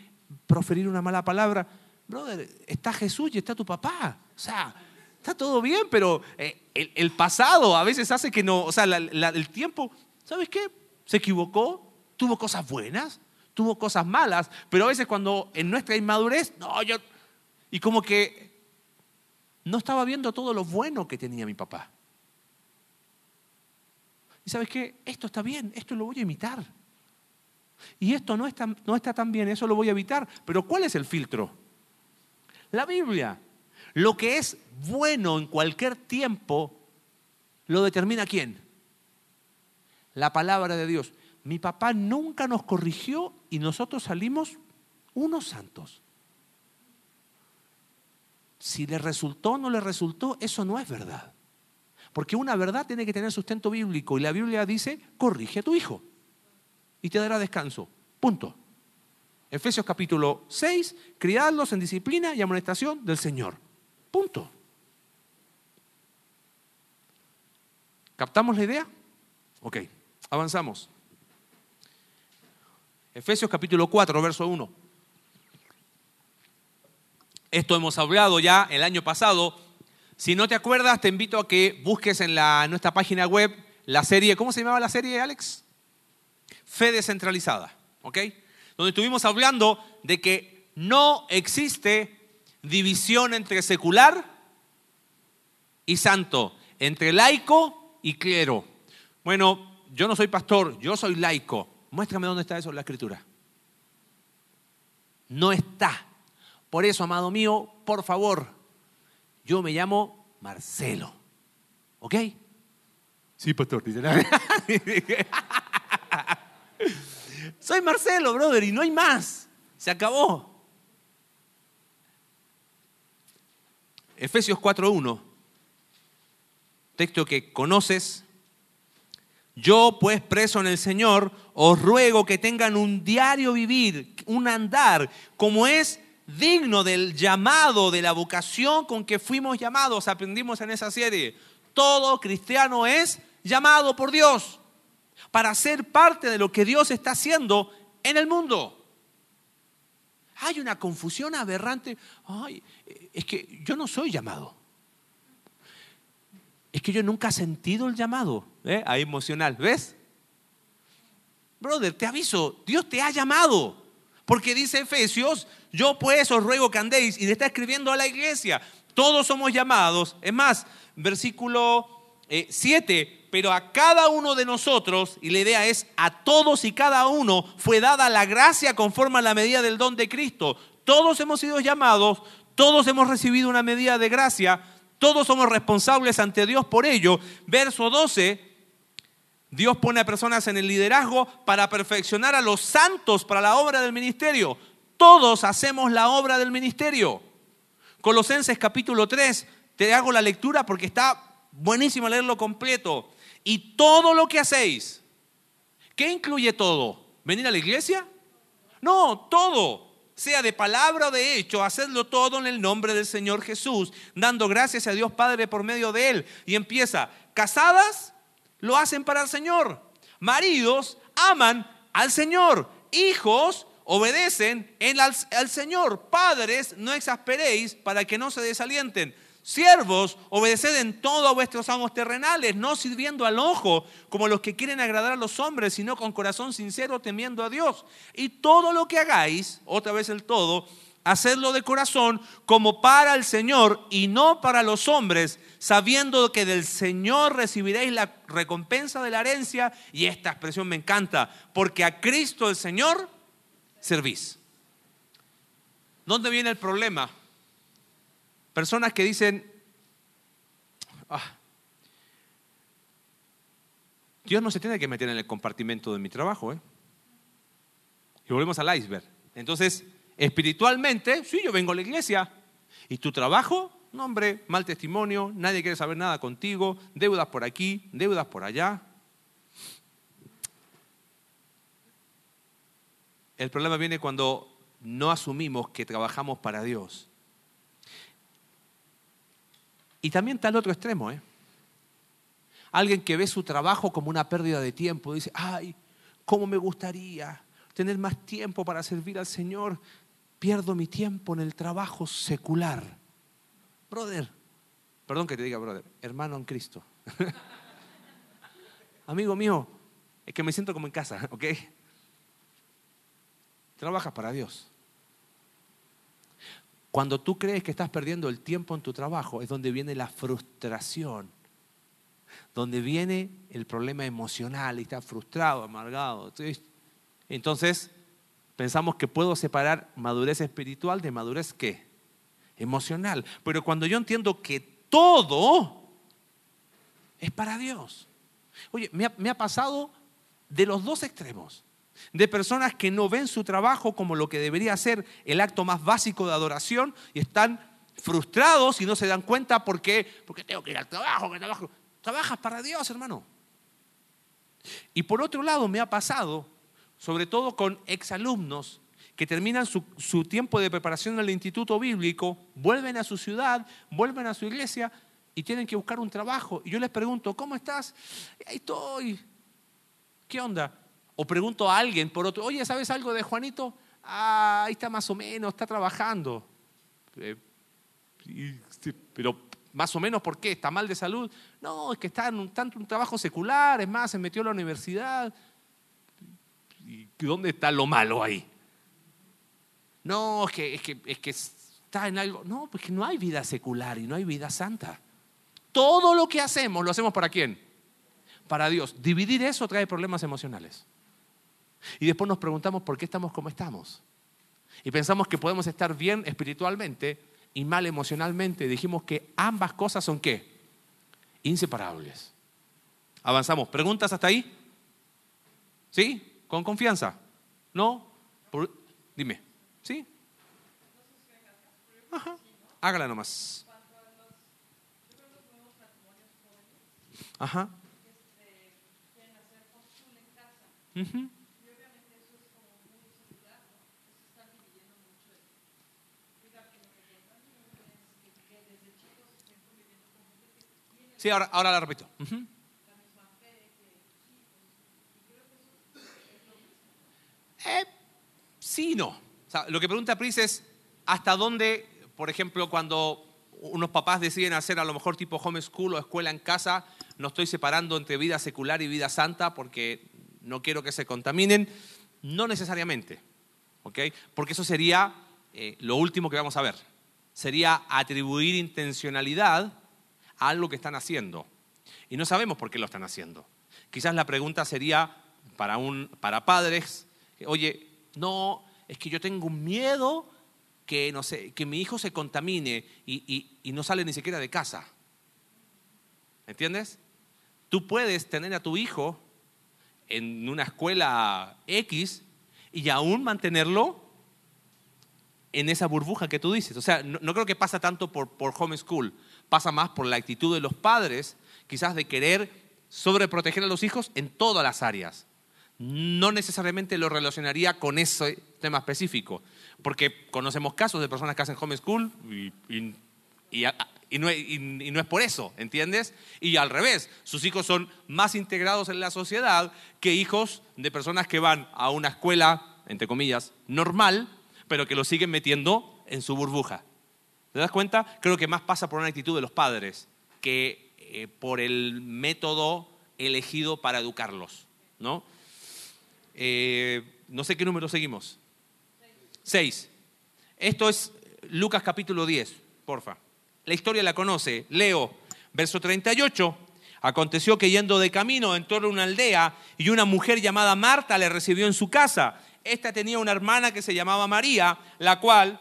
proferir una mala palabra. Brother, está Jesús y está tu papá. O sea, está todo bien, pero eh, el, pasado a veces hace que no, o sea, el tiempo, ¿sabes qué? Se equivocó, tuvo cosas buenas, tuvo cosas malas, pero a veces cuando en nuestra inmadurez, no, yo, y como que no estaba viendo todo lo bueno que tenía mi papá. Y sabes qué, esto está bien, esto lo voy a imitar. Y esto no está, no está tan bien, eso lo voy a evitar. Pero ¿cuál es el filtro? La Biblia. Lo que es bueno en cualquier tiempo, lo determina quién? La palabra de Dios. Mi papá nunca nos corrigió y nosotros salimos unos santos. Si le resultó o no le resultó, eso no es verdad. Porque una verdad tiene que tener sustento bíblico y la Biblia dice, corrige a tu hijo y te dará descanso. Punto. Efesios capítulo 6, criadlos en disciplina y amonestación del Señor. Punto. ¿Captamos la idea? Ok, avanzamos. Efesios capítulo 4, verso 1. Esto hemos hablado ya el año pasado. Si no te acuerdas, te invito a que busques en, nuestra página web la serie, ¿cómo se llamaba la serie, Alex? Fe descentralizada, ¿ok? Donde estuvimos hablando de que no existe división entre secular y santo, entre laico y clero. Bueno, yo no soy pastor, yo soy laico. Muéstrame dónde está eso en la escritura. No está. Por eso, amado mío, por favor, yo me llamo Marcelo. ¿Ok? Sí, pastor. Soy Marcelo, brother, y no hay más. Se acabó. Efesios 4.1, texto que conoces. Yo pues preso en el Señor, os ruego que tengan un diario vivir, un andar, como es digno del llamado, de la vocación con que fuimos llamados. Aprendimos en esa serie. Todo cristiano es llamado por Dios para ser parte de lo que Dios está haciendo en el mundo. Hay una confusión aberrante. Ay, es que yo no soy llamado. Es que yo nunca he sentido el llamado. ¿eh? Emocional, ¿ves? Brother, te aviso, Dios te ha llamado. Porque dice Efesios, yo pues os ruego que andéis, y le está escribiendo a la iglesia, todos somos llamados. Es más, versículo 7, eh, pero a cada uno de nosotros, y la idea es, a todos y cada uno fue dada la gracia conforme a la medida del don de Cristo. Todos hemos sido llamados, todos hemos recibido una medida de gracia, todos somos responsables ante Dios por ello. Verso 12, Dios pone a personas en el liderazgo para perfeccionar a los santos para la obra del ministerio. Todos hacemos la obra del ministerio. Colosenses capítulo 3, te hago la lectura porque está buenísimo leerlo completo. Y todo lo que hacéis, ¿qué incluye todo? ¿Venir a la iglesia? No, todo. Sea de palabra o de hecho, hacedlo todo en el nombre del Señor Jesús, dando gracias a Dios Padre por medio de Él. Y empieza, casadas lo hacen para el Señor. Maridos aman al Señor. hijos, obedecen en al, al Señor. Padres, no exasperéis para que no se desalienten. Siervos, obedeced en todo a vuestros amos terrenales, no sirviendo al ojo como los que quieren agradar a los hombres, sino con corazón sincero temiendo a Dios. Y todo lo que hagáis, otra vez el todo, hacedlo de corazón como para el Señor y no para los hombres, sabiendo que del Señor recibiréis la recompensa de la herencia. Y esta expresión me encanta, porque a Cristo el Señor servís. ¿Dónde viene el problema? Personas que dicen, ah, Dios no se tiene que meter en el compartimento de mi trabajo. ¿eh? Y volvemos al iceberg. Entonces, espiritualmente, sí, yo vengo a la iglesia. ¿Y tu trabajo? No, hombre, mal testimonio, nadie quiere saber nada contigo, deudas por aquí, deudas por allá. El problema viene cuando no asumimos que trabajamos para Dios. Y también está el otro extremo, ¿eh? Alguien que ve su trabajo como una pérdida de tiempo, dice, ay, cómo me gustaría tener más tiempo para servir al Señor, pierdo mi tiempo en el trabajo secular. Brother, perdón que te diga brother, hermano en Cristo. Amigo mío, es que me siento como en casa, ¿ok? Trabajas para Dios. Cuando tú crees que estás perdiendo el tiempo en tu trabajo, es donde viene la frustración, donde viene el problema emocional y estás frustrado, amargado. Entonces, pensamos que puedo separar madurez espiritual de madurez qué? Emocional. Pero cuando yo entiendo que todo es para Dios. Oye, me ha, me ha pasado de los dos extremos de personas que no ven su trabajo como lo que debería ser el acto más básico de adoración y están frustrados y no se dan cuenta porque, porque tengo que ir al trabajo, que trabajo. Trabajas para Dios, hermano. Y por otro lado, me ha pasado, sobre todo con exalumnos que terminan su, su tiempo de preparación en el instituto bíblico, vuelven a su ciudad, vuelven a su iglesia y tienen que buscar un trabajo. Y yo les pregunto, ¿cómo estás? Ahí estoy. ¿Qué onda? O pregunto a alguien por otro, oye, ¿sabes algo de Juanito? Ah, ahí está más o menos, está trabajando. Eh, pero más o menos, ¿por qué? ¿Está mal de salud? No, es que está en un, tanto un trabajo secular, es más, se metió a la universidad. ¿Y dónde está lo malo ahí? No, es que, es que, es que está en algo. No, pues que no hay vida secular y no hay vida santa. Todo lo que hacemos, ¿lo hacemos para quién? Para Dios. Dividir eso trae problemas emocionales. Y después nos preguntamos por qué estamos como estamos. Y pensamos que podemos estar bien espiritualmente y mal emocionalmente. Dijimos que ambas cosas son qué? Inseparables. Avanzamos. ¿Preguntas hasta ahí? ¿Sí? ¿Con confianza? ¿No? Dime. ¿Sí? Ajá. Hágala nomás. Ajá. Uh Sí, ahora, ahora la repito. eh, sí no. Lo que pregunta Pris es hasta dónde, por ejemplo, cuando unos papás deciden hacer a lo mejor tipo homeschool o escuela en casa, no estoy separando entre vida secular y vida santa porque no quiero que se contaminen. No necesariamente, ¿ok? Porque eso sería eh, lo último que vamos a ver. Sería atribuir intencionalidad algo que están haciendo. Y no sabemos por qué lo están haciendo. Quizás la pregunta sería para, un, para padres, oye, no, es que yo tengo un miedo que, no sé, que mi hijo se contamine y, y no sale ni siquiera de casa. ¿Entiendes? Tú puedes tener a tu hijo en una escuela X y aún mantenerlo en esa burbuja que tú dices. O sea, no, creo que pasa tanto por, por homeschool, pasa más por la actitud de los padres, quizás de querer sobreproteger a los hijos en todas las áreas. No necesariamente lo relacionaría con ese tema específico, porque conocemos casos de personas que hacen homeschool y, y, y, no, no, es por eso, ¿entiendes? Y al revés, sus hijos son más integrados en la sociedad que hijos de personas que van a una escuela entre comillas, normal, pero que lo siguen metiendo en su burbuja. ¿Te das cuenta? Creo que más pasa por una actitud de los padres que eh, por el método elegido para educarlos. ¿no? Eh, no sé qué número seguimos. Seis. Esto es Lucas capítulo 10, porfa. La historia la conoce. Leo, verso 38. Aconteció que yendo de camino entró a una aldea y una mujer llamada Marta le recibió en su casa. Esta tenía una hermana que se llamaba María, la cual,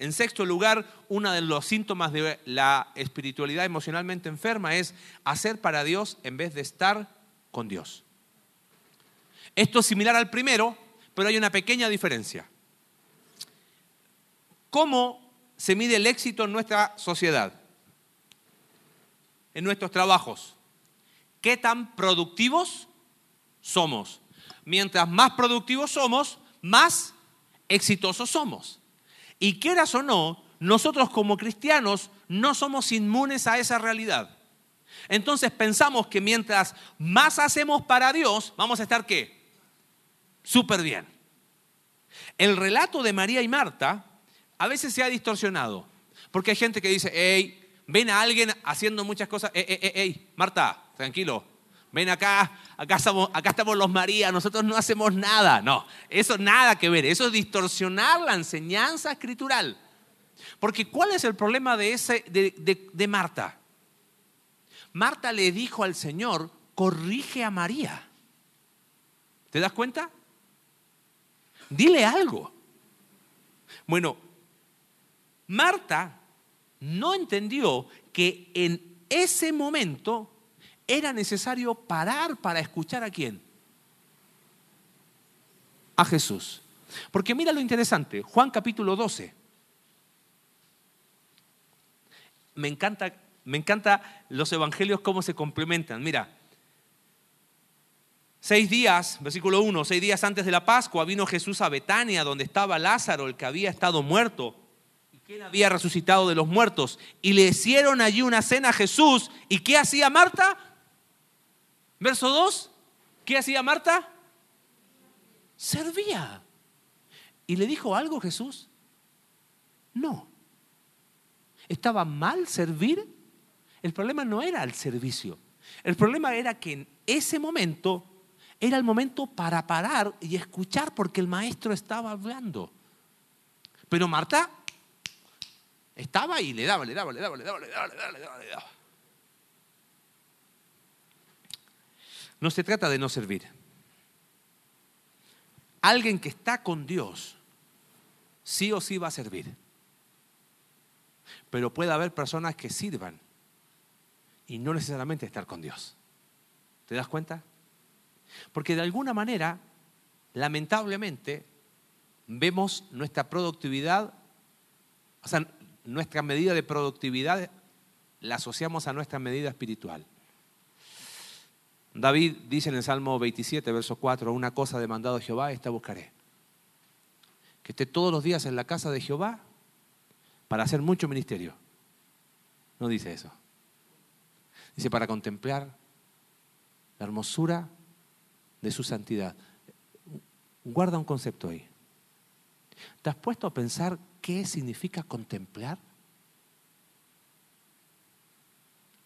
En sexto lugar, uno de los síntomas de la espiritualidad emocionalmente enferma es hacer para Dios en vez de estar con Dios. Esto es similar al primero, pero hay una pequeña diferencia. ¿Cómo se mide el éxito en nuestra sociedad? En nuestros trabajos. ¿Qué tan productivos somos? Mientras más productivos somos, más exitosos somos. Y quieras o no, nosotros como cristianos no somos inmunes a esa realidad. Entonces pensamos que mientras más hacemos para Dios, vamos a estar qué? Súper bien. El relato de María y Marta a veces se ha distorsionado. Porque hay gente que dice, hey, ven a alguien haciendo muchas cosas, hey, hey, hey, Marta, tranquilo, ven acá, acá estamos, los María, nosotros no hacemos nada. No, eso nada que ver, eso es distorsionar la enseñanza escritural. Porque ¿cuál es el problema de, ese, de, de Marta? Marta le dijo al Señor, corrige a María. ¿Te das cuenta? Dile algo. Bueno, Marta no entendió que en ese momento era necesario parar para escuchar a quién. A Jesús. Porque mira lo interesante, Juan capítulo 12. Me encanta, me encanta los evangelios cómo se complementan. Mira, seis días, versículo 1, seis días antes de la Pascua vino Jesús a Betania, donde estaba Lázaro, el que había estado muerto él había resucitado de los muertos. Y le hicieron allí una cena a Jesús. ¿Y qué hacía Marta? Verso 2. ¿Qué hacía Marta? Servía. ¿Y le dijo algo Jesús? No. ¿Estaba mal servir? El problema no era el servicio. El problema era que en ese momento era el momento para parar y escuchar porque el maestro estaba hablando. Pero Marta estaba y le daba, le daba, le daba, le daba, le daba, le daba, le daba, le daba. No se trata de no servir. Alguien que está con Dios, sí o sí va a servir. Pero puede haber personas que sirvan y no necesariamente estar con Dios. ¿Te das cuenta? Porque de alguna manera, lamentablemente, vemos nuestra productividad, o sea, nuestra medida de productividad la asociamos a nuestra medida espiritual. David dice en el Salmo 27, verso 4, una cosa demandado de Jehová, esta buscaré. Que esté todos los días en la casa de Jehová para hacer mucho ministerio. No dice eso. Dice para contemplar la hermosura de su santidad. Guarda un concepto ahí. ¿Te has puesto a pensar qué significa contemplar?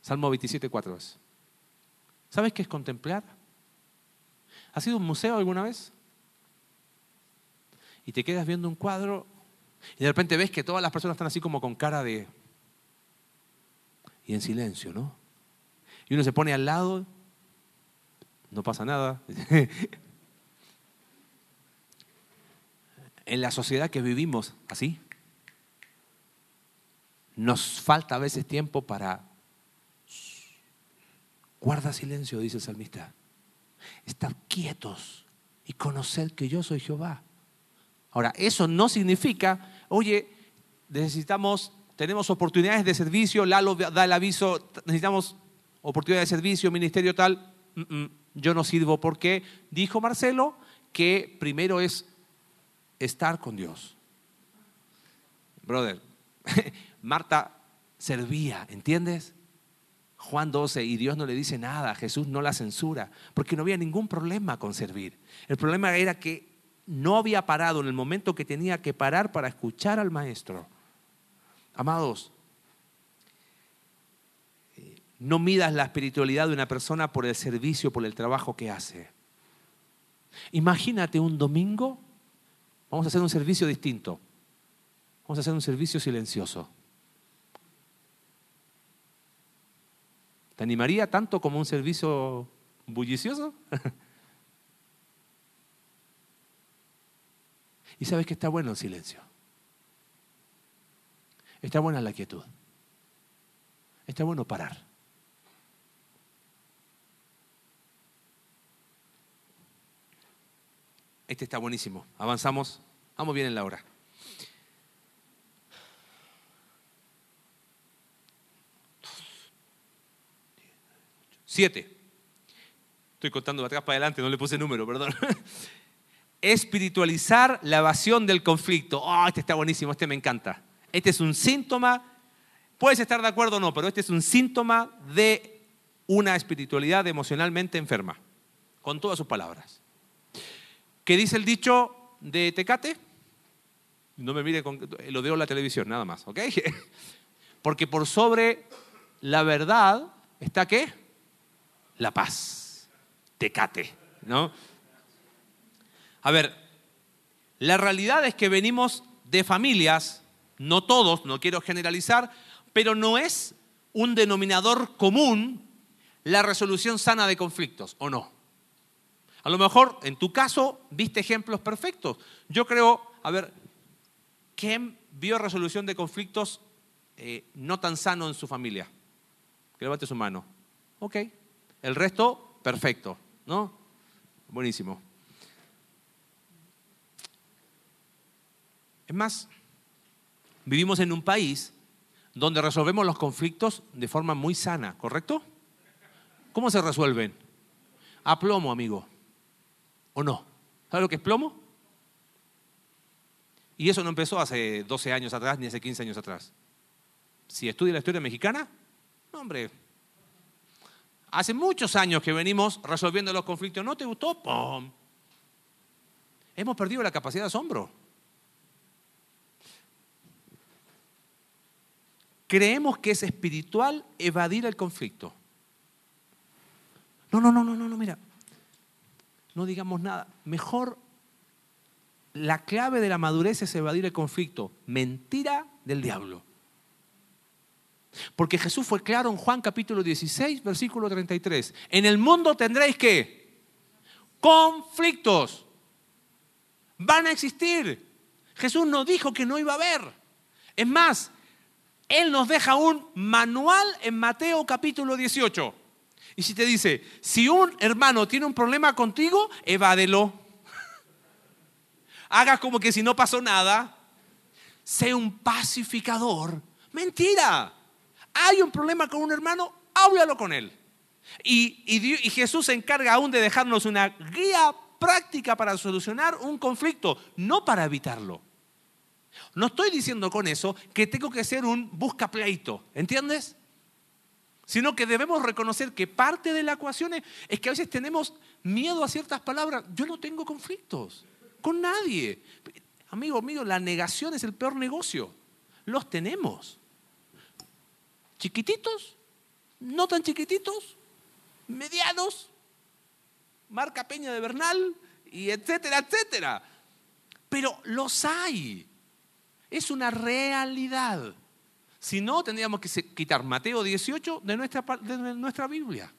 Salmo 27, 4 ¿Sabes qué es contemplar? ¿Has ido a un museo alguna vez? Y te quedas viendo un cuadro y de repente ves que todas las personas están así como con cara de... y en silencio, ¿no? Y uno se pone al lado, no pasa nada. en la sociedad que vivimos así, nos falta a veces tiempo para... Guarda silencio, dice el salmista. Estar quietos y conocer que yo soy Jehová. Ahora, eso no significa, oye, necesitamos tenemos oportunidades de servicio, Lalo da el aviso, necesitamos oportunidades de servicio, ministerio tal, yo no sirvo porque dijo Marcelo que primero es estar con Dios. Brother, Marta servía, ¿entiendes? Juan 12, y Dios no le dice nada, Jesús no la censura, porque no había ningún problema con servir. El problema era que no había parado en el momento que tenía que parar para escuchar al maestro. Amados, eh, no midas la espiritualidad de una persona por el servicio, por el trabajo que hace. Imagínate un domingo, vamos a hacer un servicio distinto. Vamos a hacer un servicio silencioso. ¿Te animaría tanto como un servicio bullicioso? y sabes que está bueno el silencio. Está buena la quietud. Está bueno parar. Este está buenísimo. Avanzamos. Vamos bien en la hora. Siete. Estoy contando de atrás para adelante, no le puse número, perdón. Espiritualizar la evasión del conflicto. Oh, este está buenísimo, este me encanta. Este es un síntoma, puedes estar de acuerdo o no, pero este es un síntoma de una espiritualidad emocionalmente enferma, con todas sus palabras. ¿Qué dice el dicho de Tecate? No me mire, con, lo veo en la televisión, nada más, ¿ok? Porque por sobre la verdad está qué? La paz. Tecate, ¿no? A ver, la realidad es que venimos de familias no todos, no quiero generalizar, pero no es un denominador común la resolución sana de conflictos, ¿o no? A lo mejor en tu caso viste ejemplos perfectos. Yo creo, a ver, ¿quién vio resolución de conflictos eh, no tan sano en su familia? Que levante su mano. Ok. El resto, perfecto, ¿no? Buenísimo. Es más, Vivimos en un país donde resolvemos los conflictos de forma muy sana, ¿correcto? ¿Cómo se resuelven? A plomo, amigo. ¿O no? ¿Sabes lo que es plomo? Y eso no empezó hace 12 años atrás ni hace 15 años atrás. Si estudia la historia mexicana, no, hombre. Hace muchos años que venimos resolviendo los conflictos. ¿No te gustó? ¡Pum! Hemos perdido la capacidad de asombro. creemos que es espiritual evadir el conflicto. No, no, no, no, no, no, mira. No digamos nada. Mejor la clave de la madurez es evadir el conflicto. Mentira del diablo. Porque Jesús fue claro en Juan capítulo 16, versículo 33. En el mundo tendréis que conflictos. Van a existir. Jesús no dijo que no iba a haber. Es más, él nos deja un manual en Mateo capítulo 18. Y si te dice, si un hermano tiene un problema contigo, evádelo. Haga como que si no pasó nada. Sé un pacificador. Mentira. Hay un problema con un hermano, háblalo con él. Y, Jesús se encarga aún de dejarnos una guía práctica para solucionar un conflicto, no para evitarlo. No estoy diciendo con eso que tengo que ser un busca pleito, ¿entiendes? Sino que debemos reconocer que parte de la ecuación es, que a veces tenemos miedo a ciertas palabras. Yo no tengo conflictos con nadie. Amigo mío, la negación es el peor negocio. Los tenemos. Chiquititos, no tan chiquititos, medianos, marca Peña de Bernal, y etcétera, etcétera. Pero los hay. Es una realidad. Si no, tendríamos que quitar Mateo 18 de nuestra, de nuestra Biblia.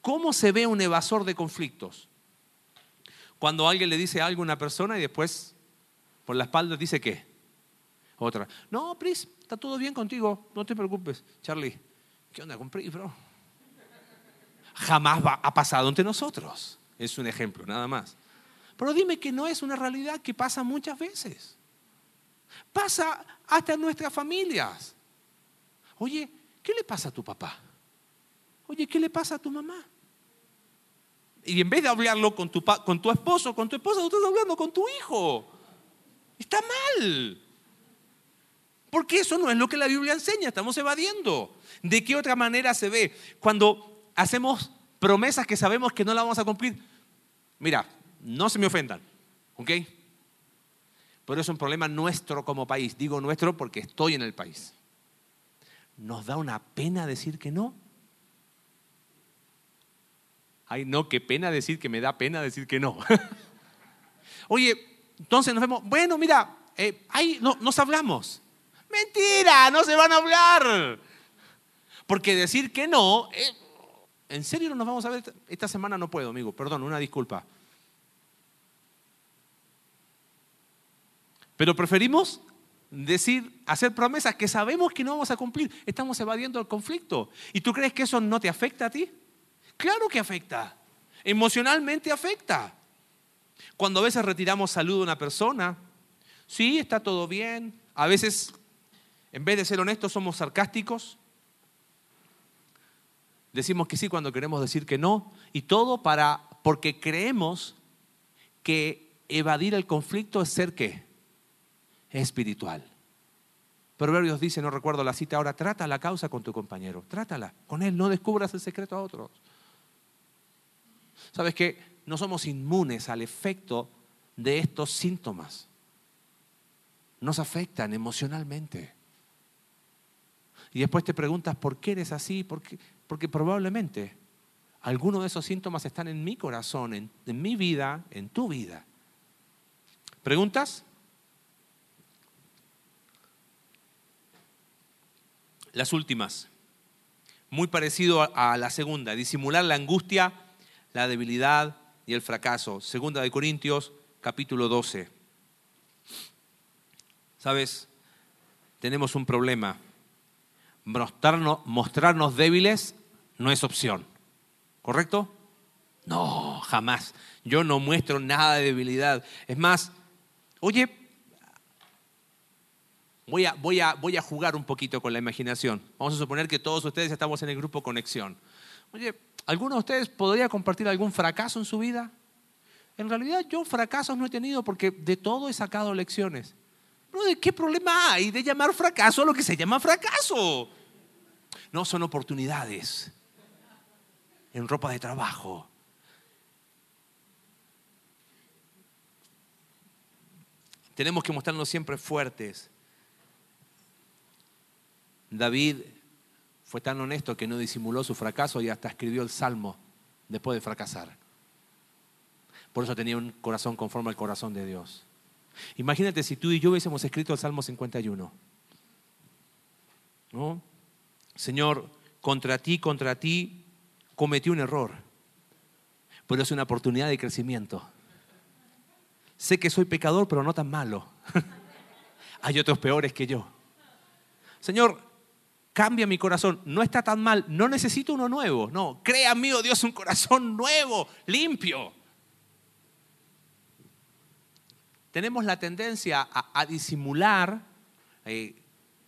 ¿Cómo se ve un evasor de conflictos? Cuando alguien le dice algo a una persona y después por la espalda dice qué. Otra. No, Pris, está todo bien contigo, no te preocupes. Charlie, ¿qué onda con Pris, bro? Jamás ha pasado entre nosotros. Es un ejemplo, nada más. Pero dime que no es una realidad que pasa muchas veces. Pasa hasta en nuestras familias. Oye, ¿qué le pasa a tu papá? Oye, ¿qué le pasa a tu mamá? Y en vez de hablarlo con tu, con tu esposo, con tu esposa, tú estás hablando con tu hijo. Está mal. Porque eso no es lo que la Biblia enseña, estamos evadiendo. ¿De qué otra manera se ve? Cuando hacemos promesas que sabemos que no las vamos a cumplir. Mira, no se me ofendan, ¿ok? Pero es un problema nuestro como país. Digo nuestro porque estoy en el país. ¿Nos da una pena decir que no? Ay, no, qué pena decir que me da pena decir que no. Oye, entonces nos vemos, bueno, mira, eh, ahí no, nos hablamos. Mentira, no se van a hablar. Porque decir que no, eh, ¿en serio no nos vamos a ver? Esta semana no puedo, amigo, perdón, una disculpa. Pero preferimos decir, hacer promesas que sabemos que no vamos a cumplir. Estamos evadiendo el conflicto. ¿Y tú crees que eso no te afecta a ti? Claro que afecta. Emocionalmente afecta. Cuando a veces retiramos salud a una persona, sí, está todo bien. A veces, en vez de ser honestos, somos sarcásticos. Decimos que sí cuando queremos decir que no. Y todo para, porque creemos que evadir el conflicto es ser qué? Espiritual. Proverbios dice, no recuerdo la cita ahora, trata la causa con tu compañero, trátala con él, no descubras el secreto a otros. ¿Sabes que No somos inmunes al efecto de estos síntomas. Nos afectan emocionalmente. Y después te preguntas, ¿por qué eres así? Porque, probablemente algunos de esos síntomas están en mi corazón, en, mi vida, en tu vida. ¿Preguntas? Las últimas. Muy parecido a la segunda, disimular la angustia la debilidad y el fracaso. Segunda de Corintios, capítulo 12. ¿Sabes? Tenemos un problema. Mostrarnos, mostrarnos débiles no es opción. ¿Correcto? No, jamás. Yo no muestro nada de debilidad. Es más, oye, voy a, voy, a, voy a, jugar un poquito con la imaginación. Vamos a suponer que todos ustedes estamos en el grupo Conexión. Oye, ¿Alguno de ustedes podría compartir algún fracaso en su vida? En realidad yo fracasos no he tenido porque de todo he sacado lecciones. ¿De qué problema hay de llamar fracaso a lo que se llama fracaso? No son oportunidades en ropa de trabajo. Tenemos que mostrarnos siempre fuertes. David fue tan honesto que no disimuló su fracaso y hasta escribió el salmo después de fracasar. Por eso tenía un corazón conforme al corazón de Dios. Imagínate si tú y yo hubiésemos escrito el Salmo 51. ¿No? Señor, contra ti, contra ti cometí un error, pero es una oportunidad de crecimiento. Sé que soy pecador, pero no tan malo. Hay otros peores que yo. Señor, cambia mi corazón. No está tan mal, no necesito uno nuevo. No, crea mí, oh Dios, un corazón nuevo, limpio. Tenemos la tendencia a, disimular eh,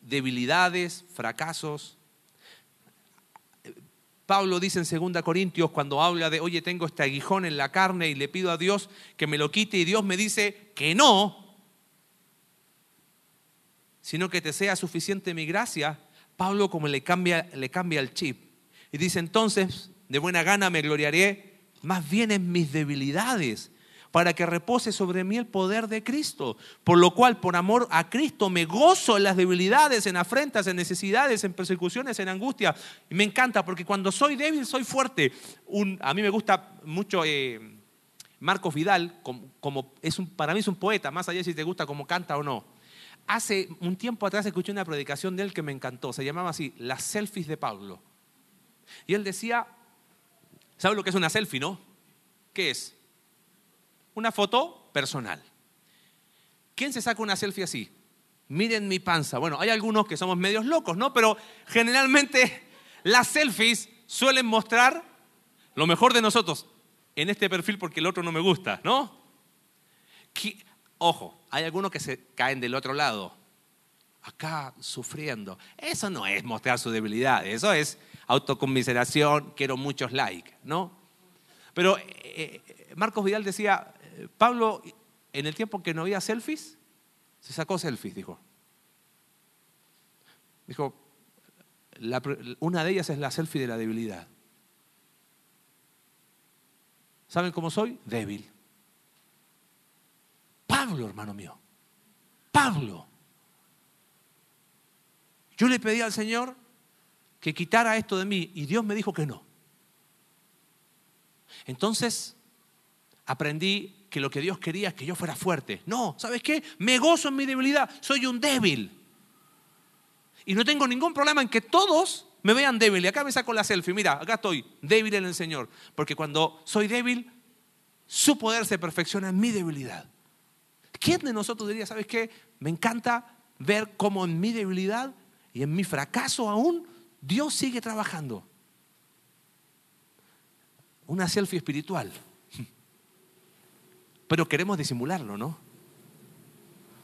debilidades, fracasos. Pablo dice en 2 Corintios cuando habla de, oye, tengo este aguijón en la carne y le pido a Dios que me lo quite y Dios me dice que no, sino que te sea suficiente mi gracia Pablo como le cambia, le cambia el chip. Y dice, entonces, de buena gana me gloriaré más bien en mis debilidades, para que repose sobre mí el poder de Cristo. Por lo cual, por amor a Cristo, me gozo en las debilidades, en afrentas, en necesidades, en persecuciones, en angustia. Me encanta, porque cuando soy débil, soy fuerte. a mí me gusta mucho eh, Marcos Vidal, como, es para mí es un poeta, más allá de si te gusta cómo canta o no hace un tiempo atrás escuché una predicación de él que me encantó. Se llamaba así, las selfies de Pablo. Y él decía, ¿sabe lo que es una selfie, no? ¿Qué es? Una foto personal. ¿Quién se saca una selfie así? Miren mi panza. Bueno, hay algunos que somos medios locos, ¿no? Pero generalmente las selfies suelen mostrar lo mejor de nosotros en este perfil porque el otro no me gusta, ¿no? Ojo, hay algunos que se caen del otro lado, acá sufriendo. Eso no es mostrar su debilidad, eso es autoconmiseración, quiero muchos likes, ¿no? Pero eh, eh, Marcos Vidal decía, Pablo, en el tiempo que no había selfies, se sacó selfies, dijo. Dijo, una de ellas es la selfie de la debilidad. ¿Saben cómo soy? Débil. Pablo, hermano mío. Pablo. Yo le pedí al Señor que quitara esto de mí y Dios me dijo que no. Entonces aprendí que lo que Dios quería es que yo fuera fuerte. No, ¿sabes qué? Me gozo en mi debilidad. Soy un débil. Y no tengo ningún problema en que todos me vean débil. Y acá me saco la selfie. Mira, acá estoy, débil en el Señor. Porque cuando soy débil, su poder se perfecciona en mi debilidad. ¿Quién de nosotros diría, sabes qué? Me encanta ver cómo en mi debilidad y en mi fracaso aún, Dios sigue trabajando. Una selfie espiritual. Pero queremos disimularlo, ¿no?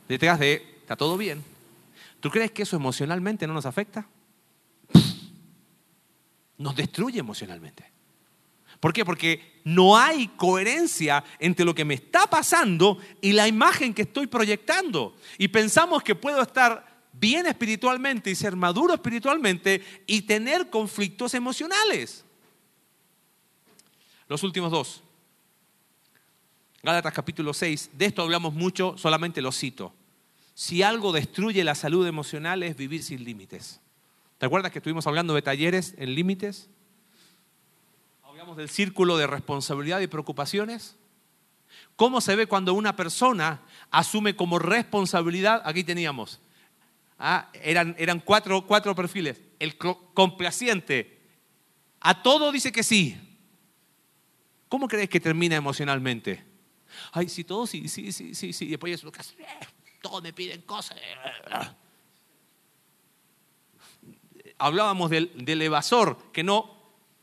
Detrás de, está todo bien. ¿Tú crees que eso emocionalmente no nos afecta? Nos destruye emocionalmente. ¿Por qué? Porque no hay coherencia entre lo que me está pasando y la imagen que estoy proyectando. Y pensamos que puedo estar bien espiritualmente y ser maduro espiritualmente y tener conflictos emocionales. Los últimos dos. Gálatas capítulo 6, de esto hablamos mucho, solamente lo cito. Si algo destruye la salud emocional es vivir sin límites. ¿Te acuerdas que estuvimos hablando de talleres en límites? Hablamos del círculo de responsabilidad y preocupaciones. ¿Cómo se ve cuando una persona asume como responsabilidad? Aquí teníamos Ah, eran, eran cuatro, cuatro perfiles. El complaciente. A todo dice que sí. ¿Cómo crees que termina emocionalmente? Ay, sí, todo sí, sí, sí, sí, sí. Después es todos me piden cosas. Hablábamos del, del evasor, que no,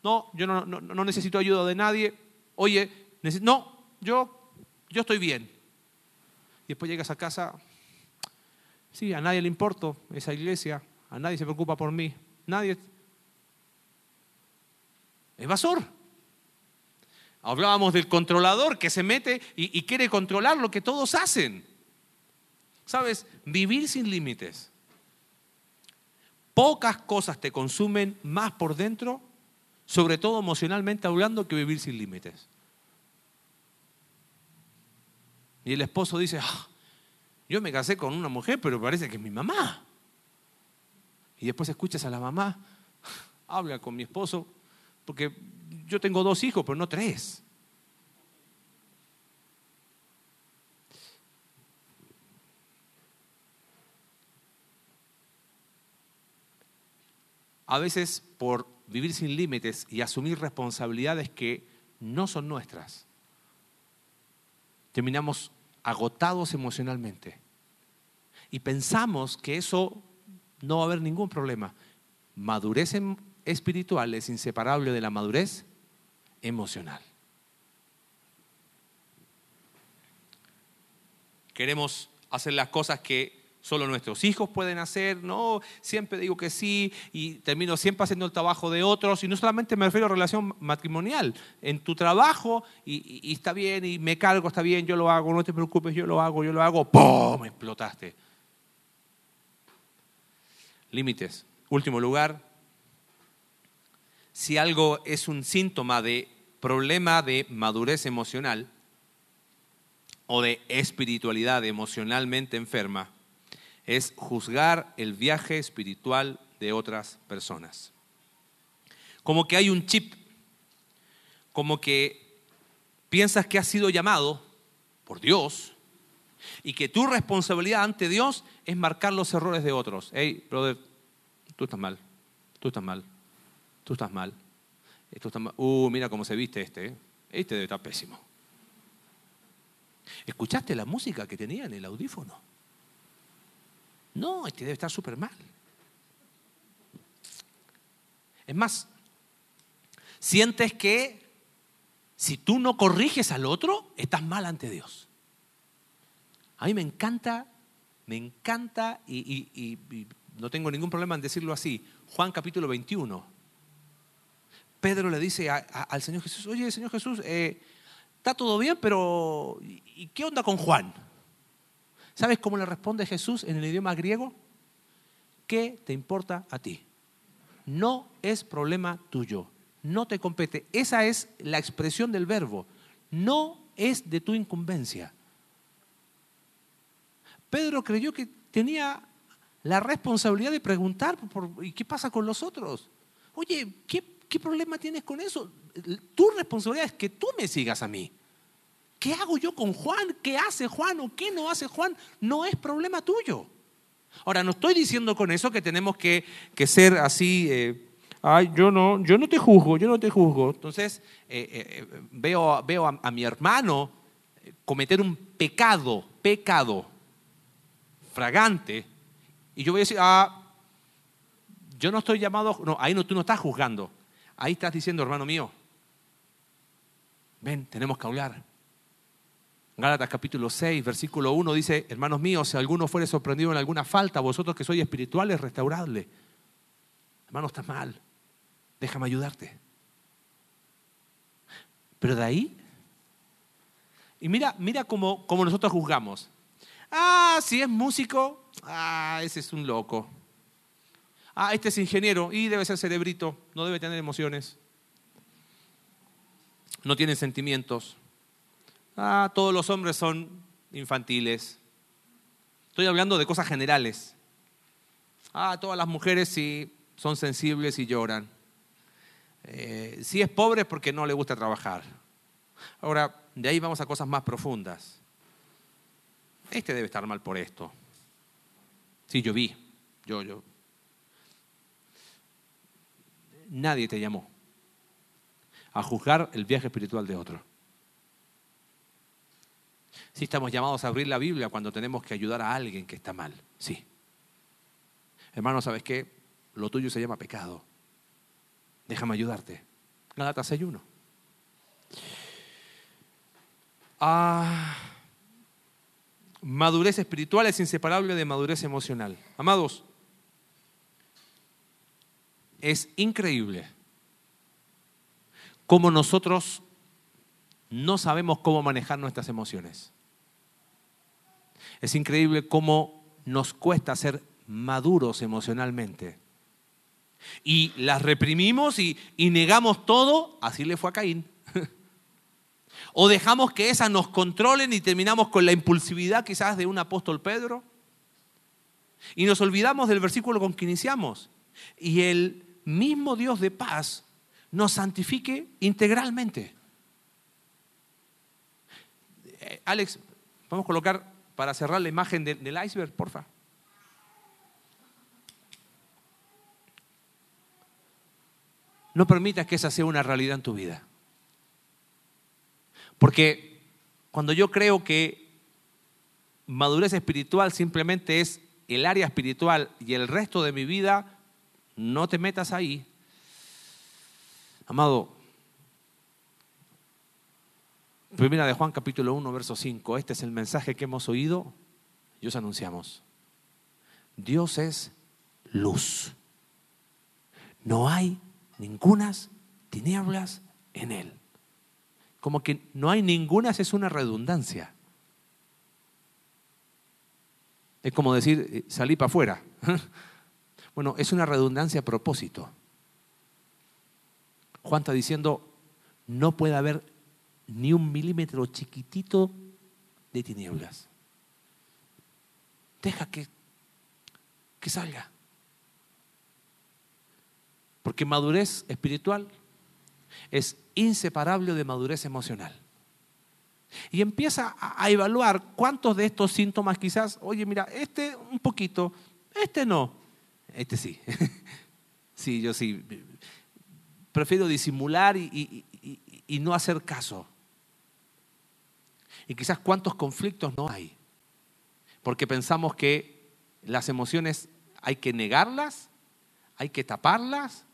no, yo no, no, necesito ayuda de nadie. Oye, no, yo, yo estoy bien. Y después llegas a casa, Sí, a nadie le importo esa iglesia, a nadie se preocupa por mí, nadie. Evasor. Hablábamos del controlador que se mete y, quiere controlar lo que todos hacen. ¿Sabes? Vivir sin límites. Pocas cosas te consumen más por dentro, sobre todo emocionalmente hablando, que vivir sin límites. Y el esposo dice, ah, yo me casé con una mujer, pero parece que es mi mamá. Y después escuchas a la mamá, habla con mi esposo, porque yo tengo dos hijos, pero no tres. A veces por vivir sin límites y asumir responsabilidades que no son nuestras, terminamos agotados emocionalmente. Y pensamos que eso no va a haber ningún problema. Madurez em, espiritual es inseparable de la madurez emocional. Queremos hacer las cosas que solo nuestros hijos pueden hacer, no, siempre digo que sí y termino siempre haciendo el trabajo de otros y no solamente me refiero a relación matrimonial, en tu trabajo y, está bien y me cargo, está bien, yo lo hago, no te preocupes, yo lo hago, yo lo hago, ¡pum! explotaste. Límites. Último lugar, si algo es un síntoma de problema de madurez emocional o de espiritualidad emocionalmente enferma, es juzgar el viaje espiritual de otras personas. Como que hay un chip, como que piensas que has sido llamado por Dios y que tu responsabilidad ante Dios es marcar los errores de otros. Hey, brother, tú estás mal, tú estás mal, tú estás mal. Esto está mal. Uh, mira cómo se viste este. ¿eh? Este debe estar pésimo. ¿Escuchaste la música que tenía en el audífono? No, este debe estar súper mal. Es más, sientes que si tú no corriges al otro, estás mal ante Dios. A mí me encanta, me encanta, y, no tengo ningún problema en decirlo así, Juan capítulo 21. Pedro le dice al Señor Jesús, oye Señor Jesús, eh, está todo bien, pero ¿y qué onda con Juan? ¿Sabes cómo le responde Jesús en el idioma griego? ¿Qué te importa a ti? No es problema tuyo, no te compete. Esa es la expresión del verbo. No es de tu incumbencia. Pedro creyó que tenía la responsabilidad de preguntar, ¿y qué pasa con los otros? Oye, ¿qué, ¿qué problema tienes con eso? Tu responsabilidad es que tú me sigas a mí. ¿Qué hago yo con Juan? ¿Qué hace Juan o qué no hace Juan? No es problema tuyo. Ahora, no estoy diciendo con eso que tenemos que, ser así, eh, ay, yo no, yo no te juzgo, yo no te juzgo. Entonces, eh, eh, veo, veo a, a, mi hermano cometer un pecado, pecado fragante, y yo voy a decir, ah, yo no estoy llamado, no, ahí no, tú no estás juzgando, ahí estás diciendo, hermano mío, ven, tenemos que hablar. Gálatas capítulo 6, versículo 1 dice, hermanos míos, si alguno fuere sorprendido en alguna falta, vosotros que sois espirituales, restauradle. Hermano, está mal, déjame ayudarte. Pero de ahí, y mira, mira cómo, cómo nosotros juzgamos. Ah, si es músico, ah, ese es un loco. Ah, este es ingeniero y debe ser cerebrito, no debe tener emociones. No tiene sentimientos. Ah, todos los hombres son infantiles. Estoy hablando de cosas generales. Ah, todas las mujeres sí son sensibles y lloran. Eh, si es pobre es porque no le gusta trabajar. Ahora, de ahí vamos a cosas más profundas. Este debe estar mal por esto. Sí, yo vi. Yo, yo. Nadie te llamó a juzgar el viaje espiritual de otro. Sí estamos llamados a abrir la Biblia cuando tenemos que ayudar a alguien que está mal. Sí. Hermano, ¿sabes qué? Lo tuyo se llama pecado. Déjame ayudarte. Galatas 6.1. Ah, madurez espiritual es inseparable de madurez emocional. Amados, es increíble cómo nosotros no sabemos cómo manejar nuestras emociones. Es increíble cómo nos cuesta ser maduros emocionalmente. Y las reprimimos y, negamos todo, así le fue a Caín. o dejamos que esas nos controlen y terminamos con la impulsividad quizás de un apóstol Pedro. Y nos olvidamos del versículo con que iniciamos. Y el mismo Dios de paz nos santifique integralmente. Eh, Alex, vamos a colocar para cerrar la imagen del iceberg, porfa. No permitas que esa sea una realidad en tu vida. Porque cuando yo creo que madurez espiritual simplemente es el área espiritual y el resto de mi vida, no te metas ahí. Amado, Primera de Juan capítulo 1, verso 5. Este es el mensaje que hemos oído y os anunciamos. Dios es luz. No hay ningunas tinieblas en él. Como que no hay ninguna es una redundancia. Es como decir, eh, salí para afuera. Bueno, es una redundancia a propósito. Juan está diciendo, no puede haber ni un milímetro chiquitito de tinieblas. Deja que, que salga. Porque madurez espiritual es inseparable de madurez emocional. Y empieza a, evaluar cuántos de estos síntomas quizás, oye, mira, este un poquito, este no, este sí. sí, yo sí. Prefiero disimular y, y no hacer caso. Y quizás cuántos conflictos no hay. Porque pensamos que las emociones hay que negarlas, hay que taparlas,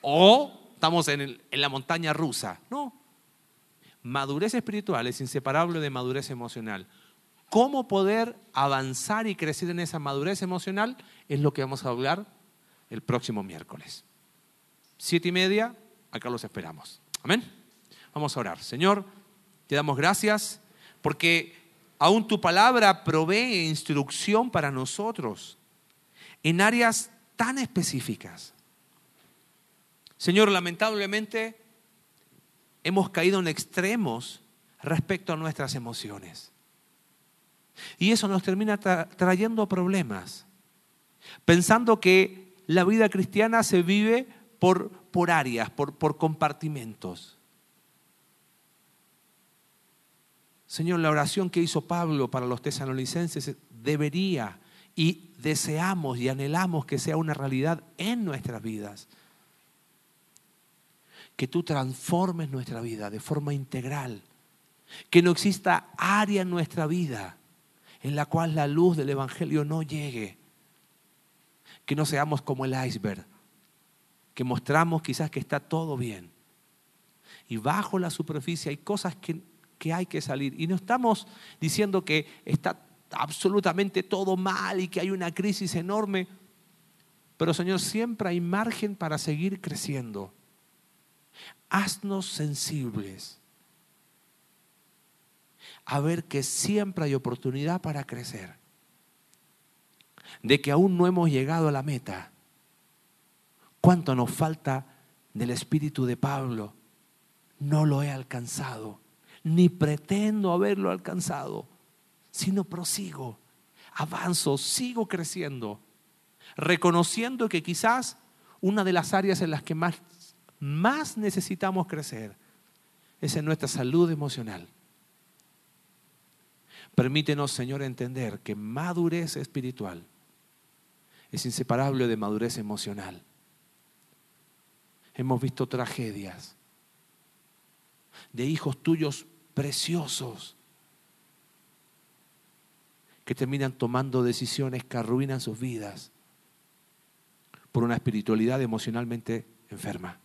o estamos en, la montaña rusa. No. Madurez espiritual es inseparable de madurez emocional. cómo poder avanzar y crecer en esa madurez emocional es lo que vamos a hablar el próximo miércoles. Siete y media, acá los esperamos. Amén. Vamos a orar. Señor, te damos gracias porque aún tu palabra provee instrucción para nosotros en áreas tan específicas. Señor, lamentablemente hemos caído en extremos respecto a nuestras emociones. Y eso nos termina trayendo problemas, pensando que la vida cristiana se vive por, por áreas, por, por compartimentos. Señor, la oración que hizo Pablo para los tesalonicenses debería y deseamos y anhelamos que sea una realidad en nuestras vidas. Que tú transformes nuestra vida de forma integral. Que no exista área en nuestra vida en la cual la luz del Evangelio no llegue. Que no seamos como el iceberg, que mostramos quizás que está todo bien. Y bajo la superficie hay cosas que, que hay que salir. Y no estamos diciendo que está absolutamente todo mal y que hay una crisis enorme. Pero Señor, siempre hay margen para seguir creciendo. Haznos sensibles a ver que siempre hay oportunidad para crecer. De que aún no hemos llegado a la meta. ¿Cuánto nos falta del espíritu de Pablo? No lo he alcanzado, ni pretendo haberlo alcanzado, sino prosigo, avanzo, sigo creciendo, reconociendo que quizás una de las áreas en las que más, más necesitamos crecer es en nuestra salud emocional. Permítenos, Señor, entender que madurez espiritual es inseparable de madurez emocional. Hemos visto tragedias de hijos tuyos preciosos que terminan tomando decisiones que arruinan sus vidas por una espiritualidad emocionalmente enferma.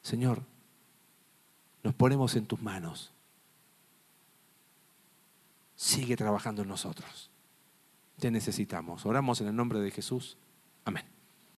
Señor, nos ponemos en tus manos. Sigue trabajando en nosotros. Te necesitamos. Oramos en el nombre de Jesús. Amén.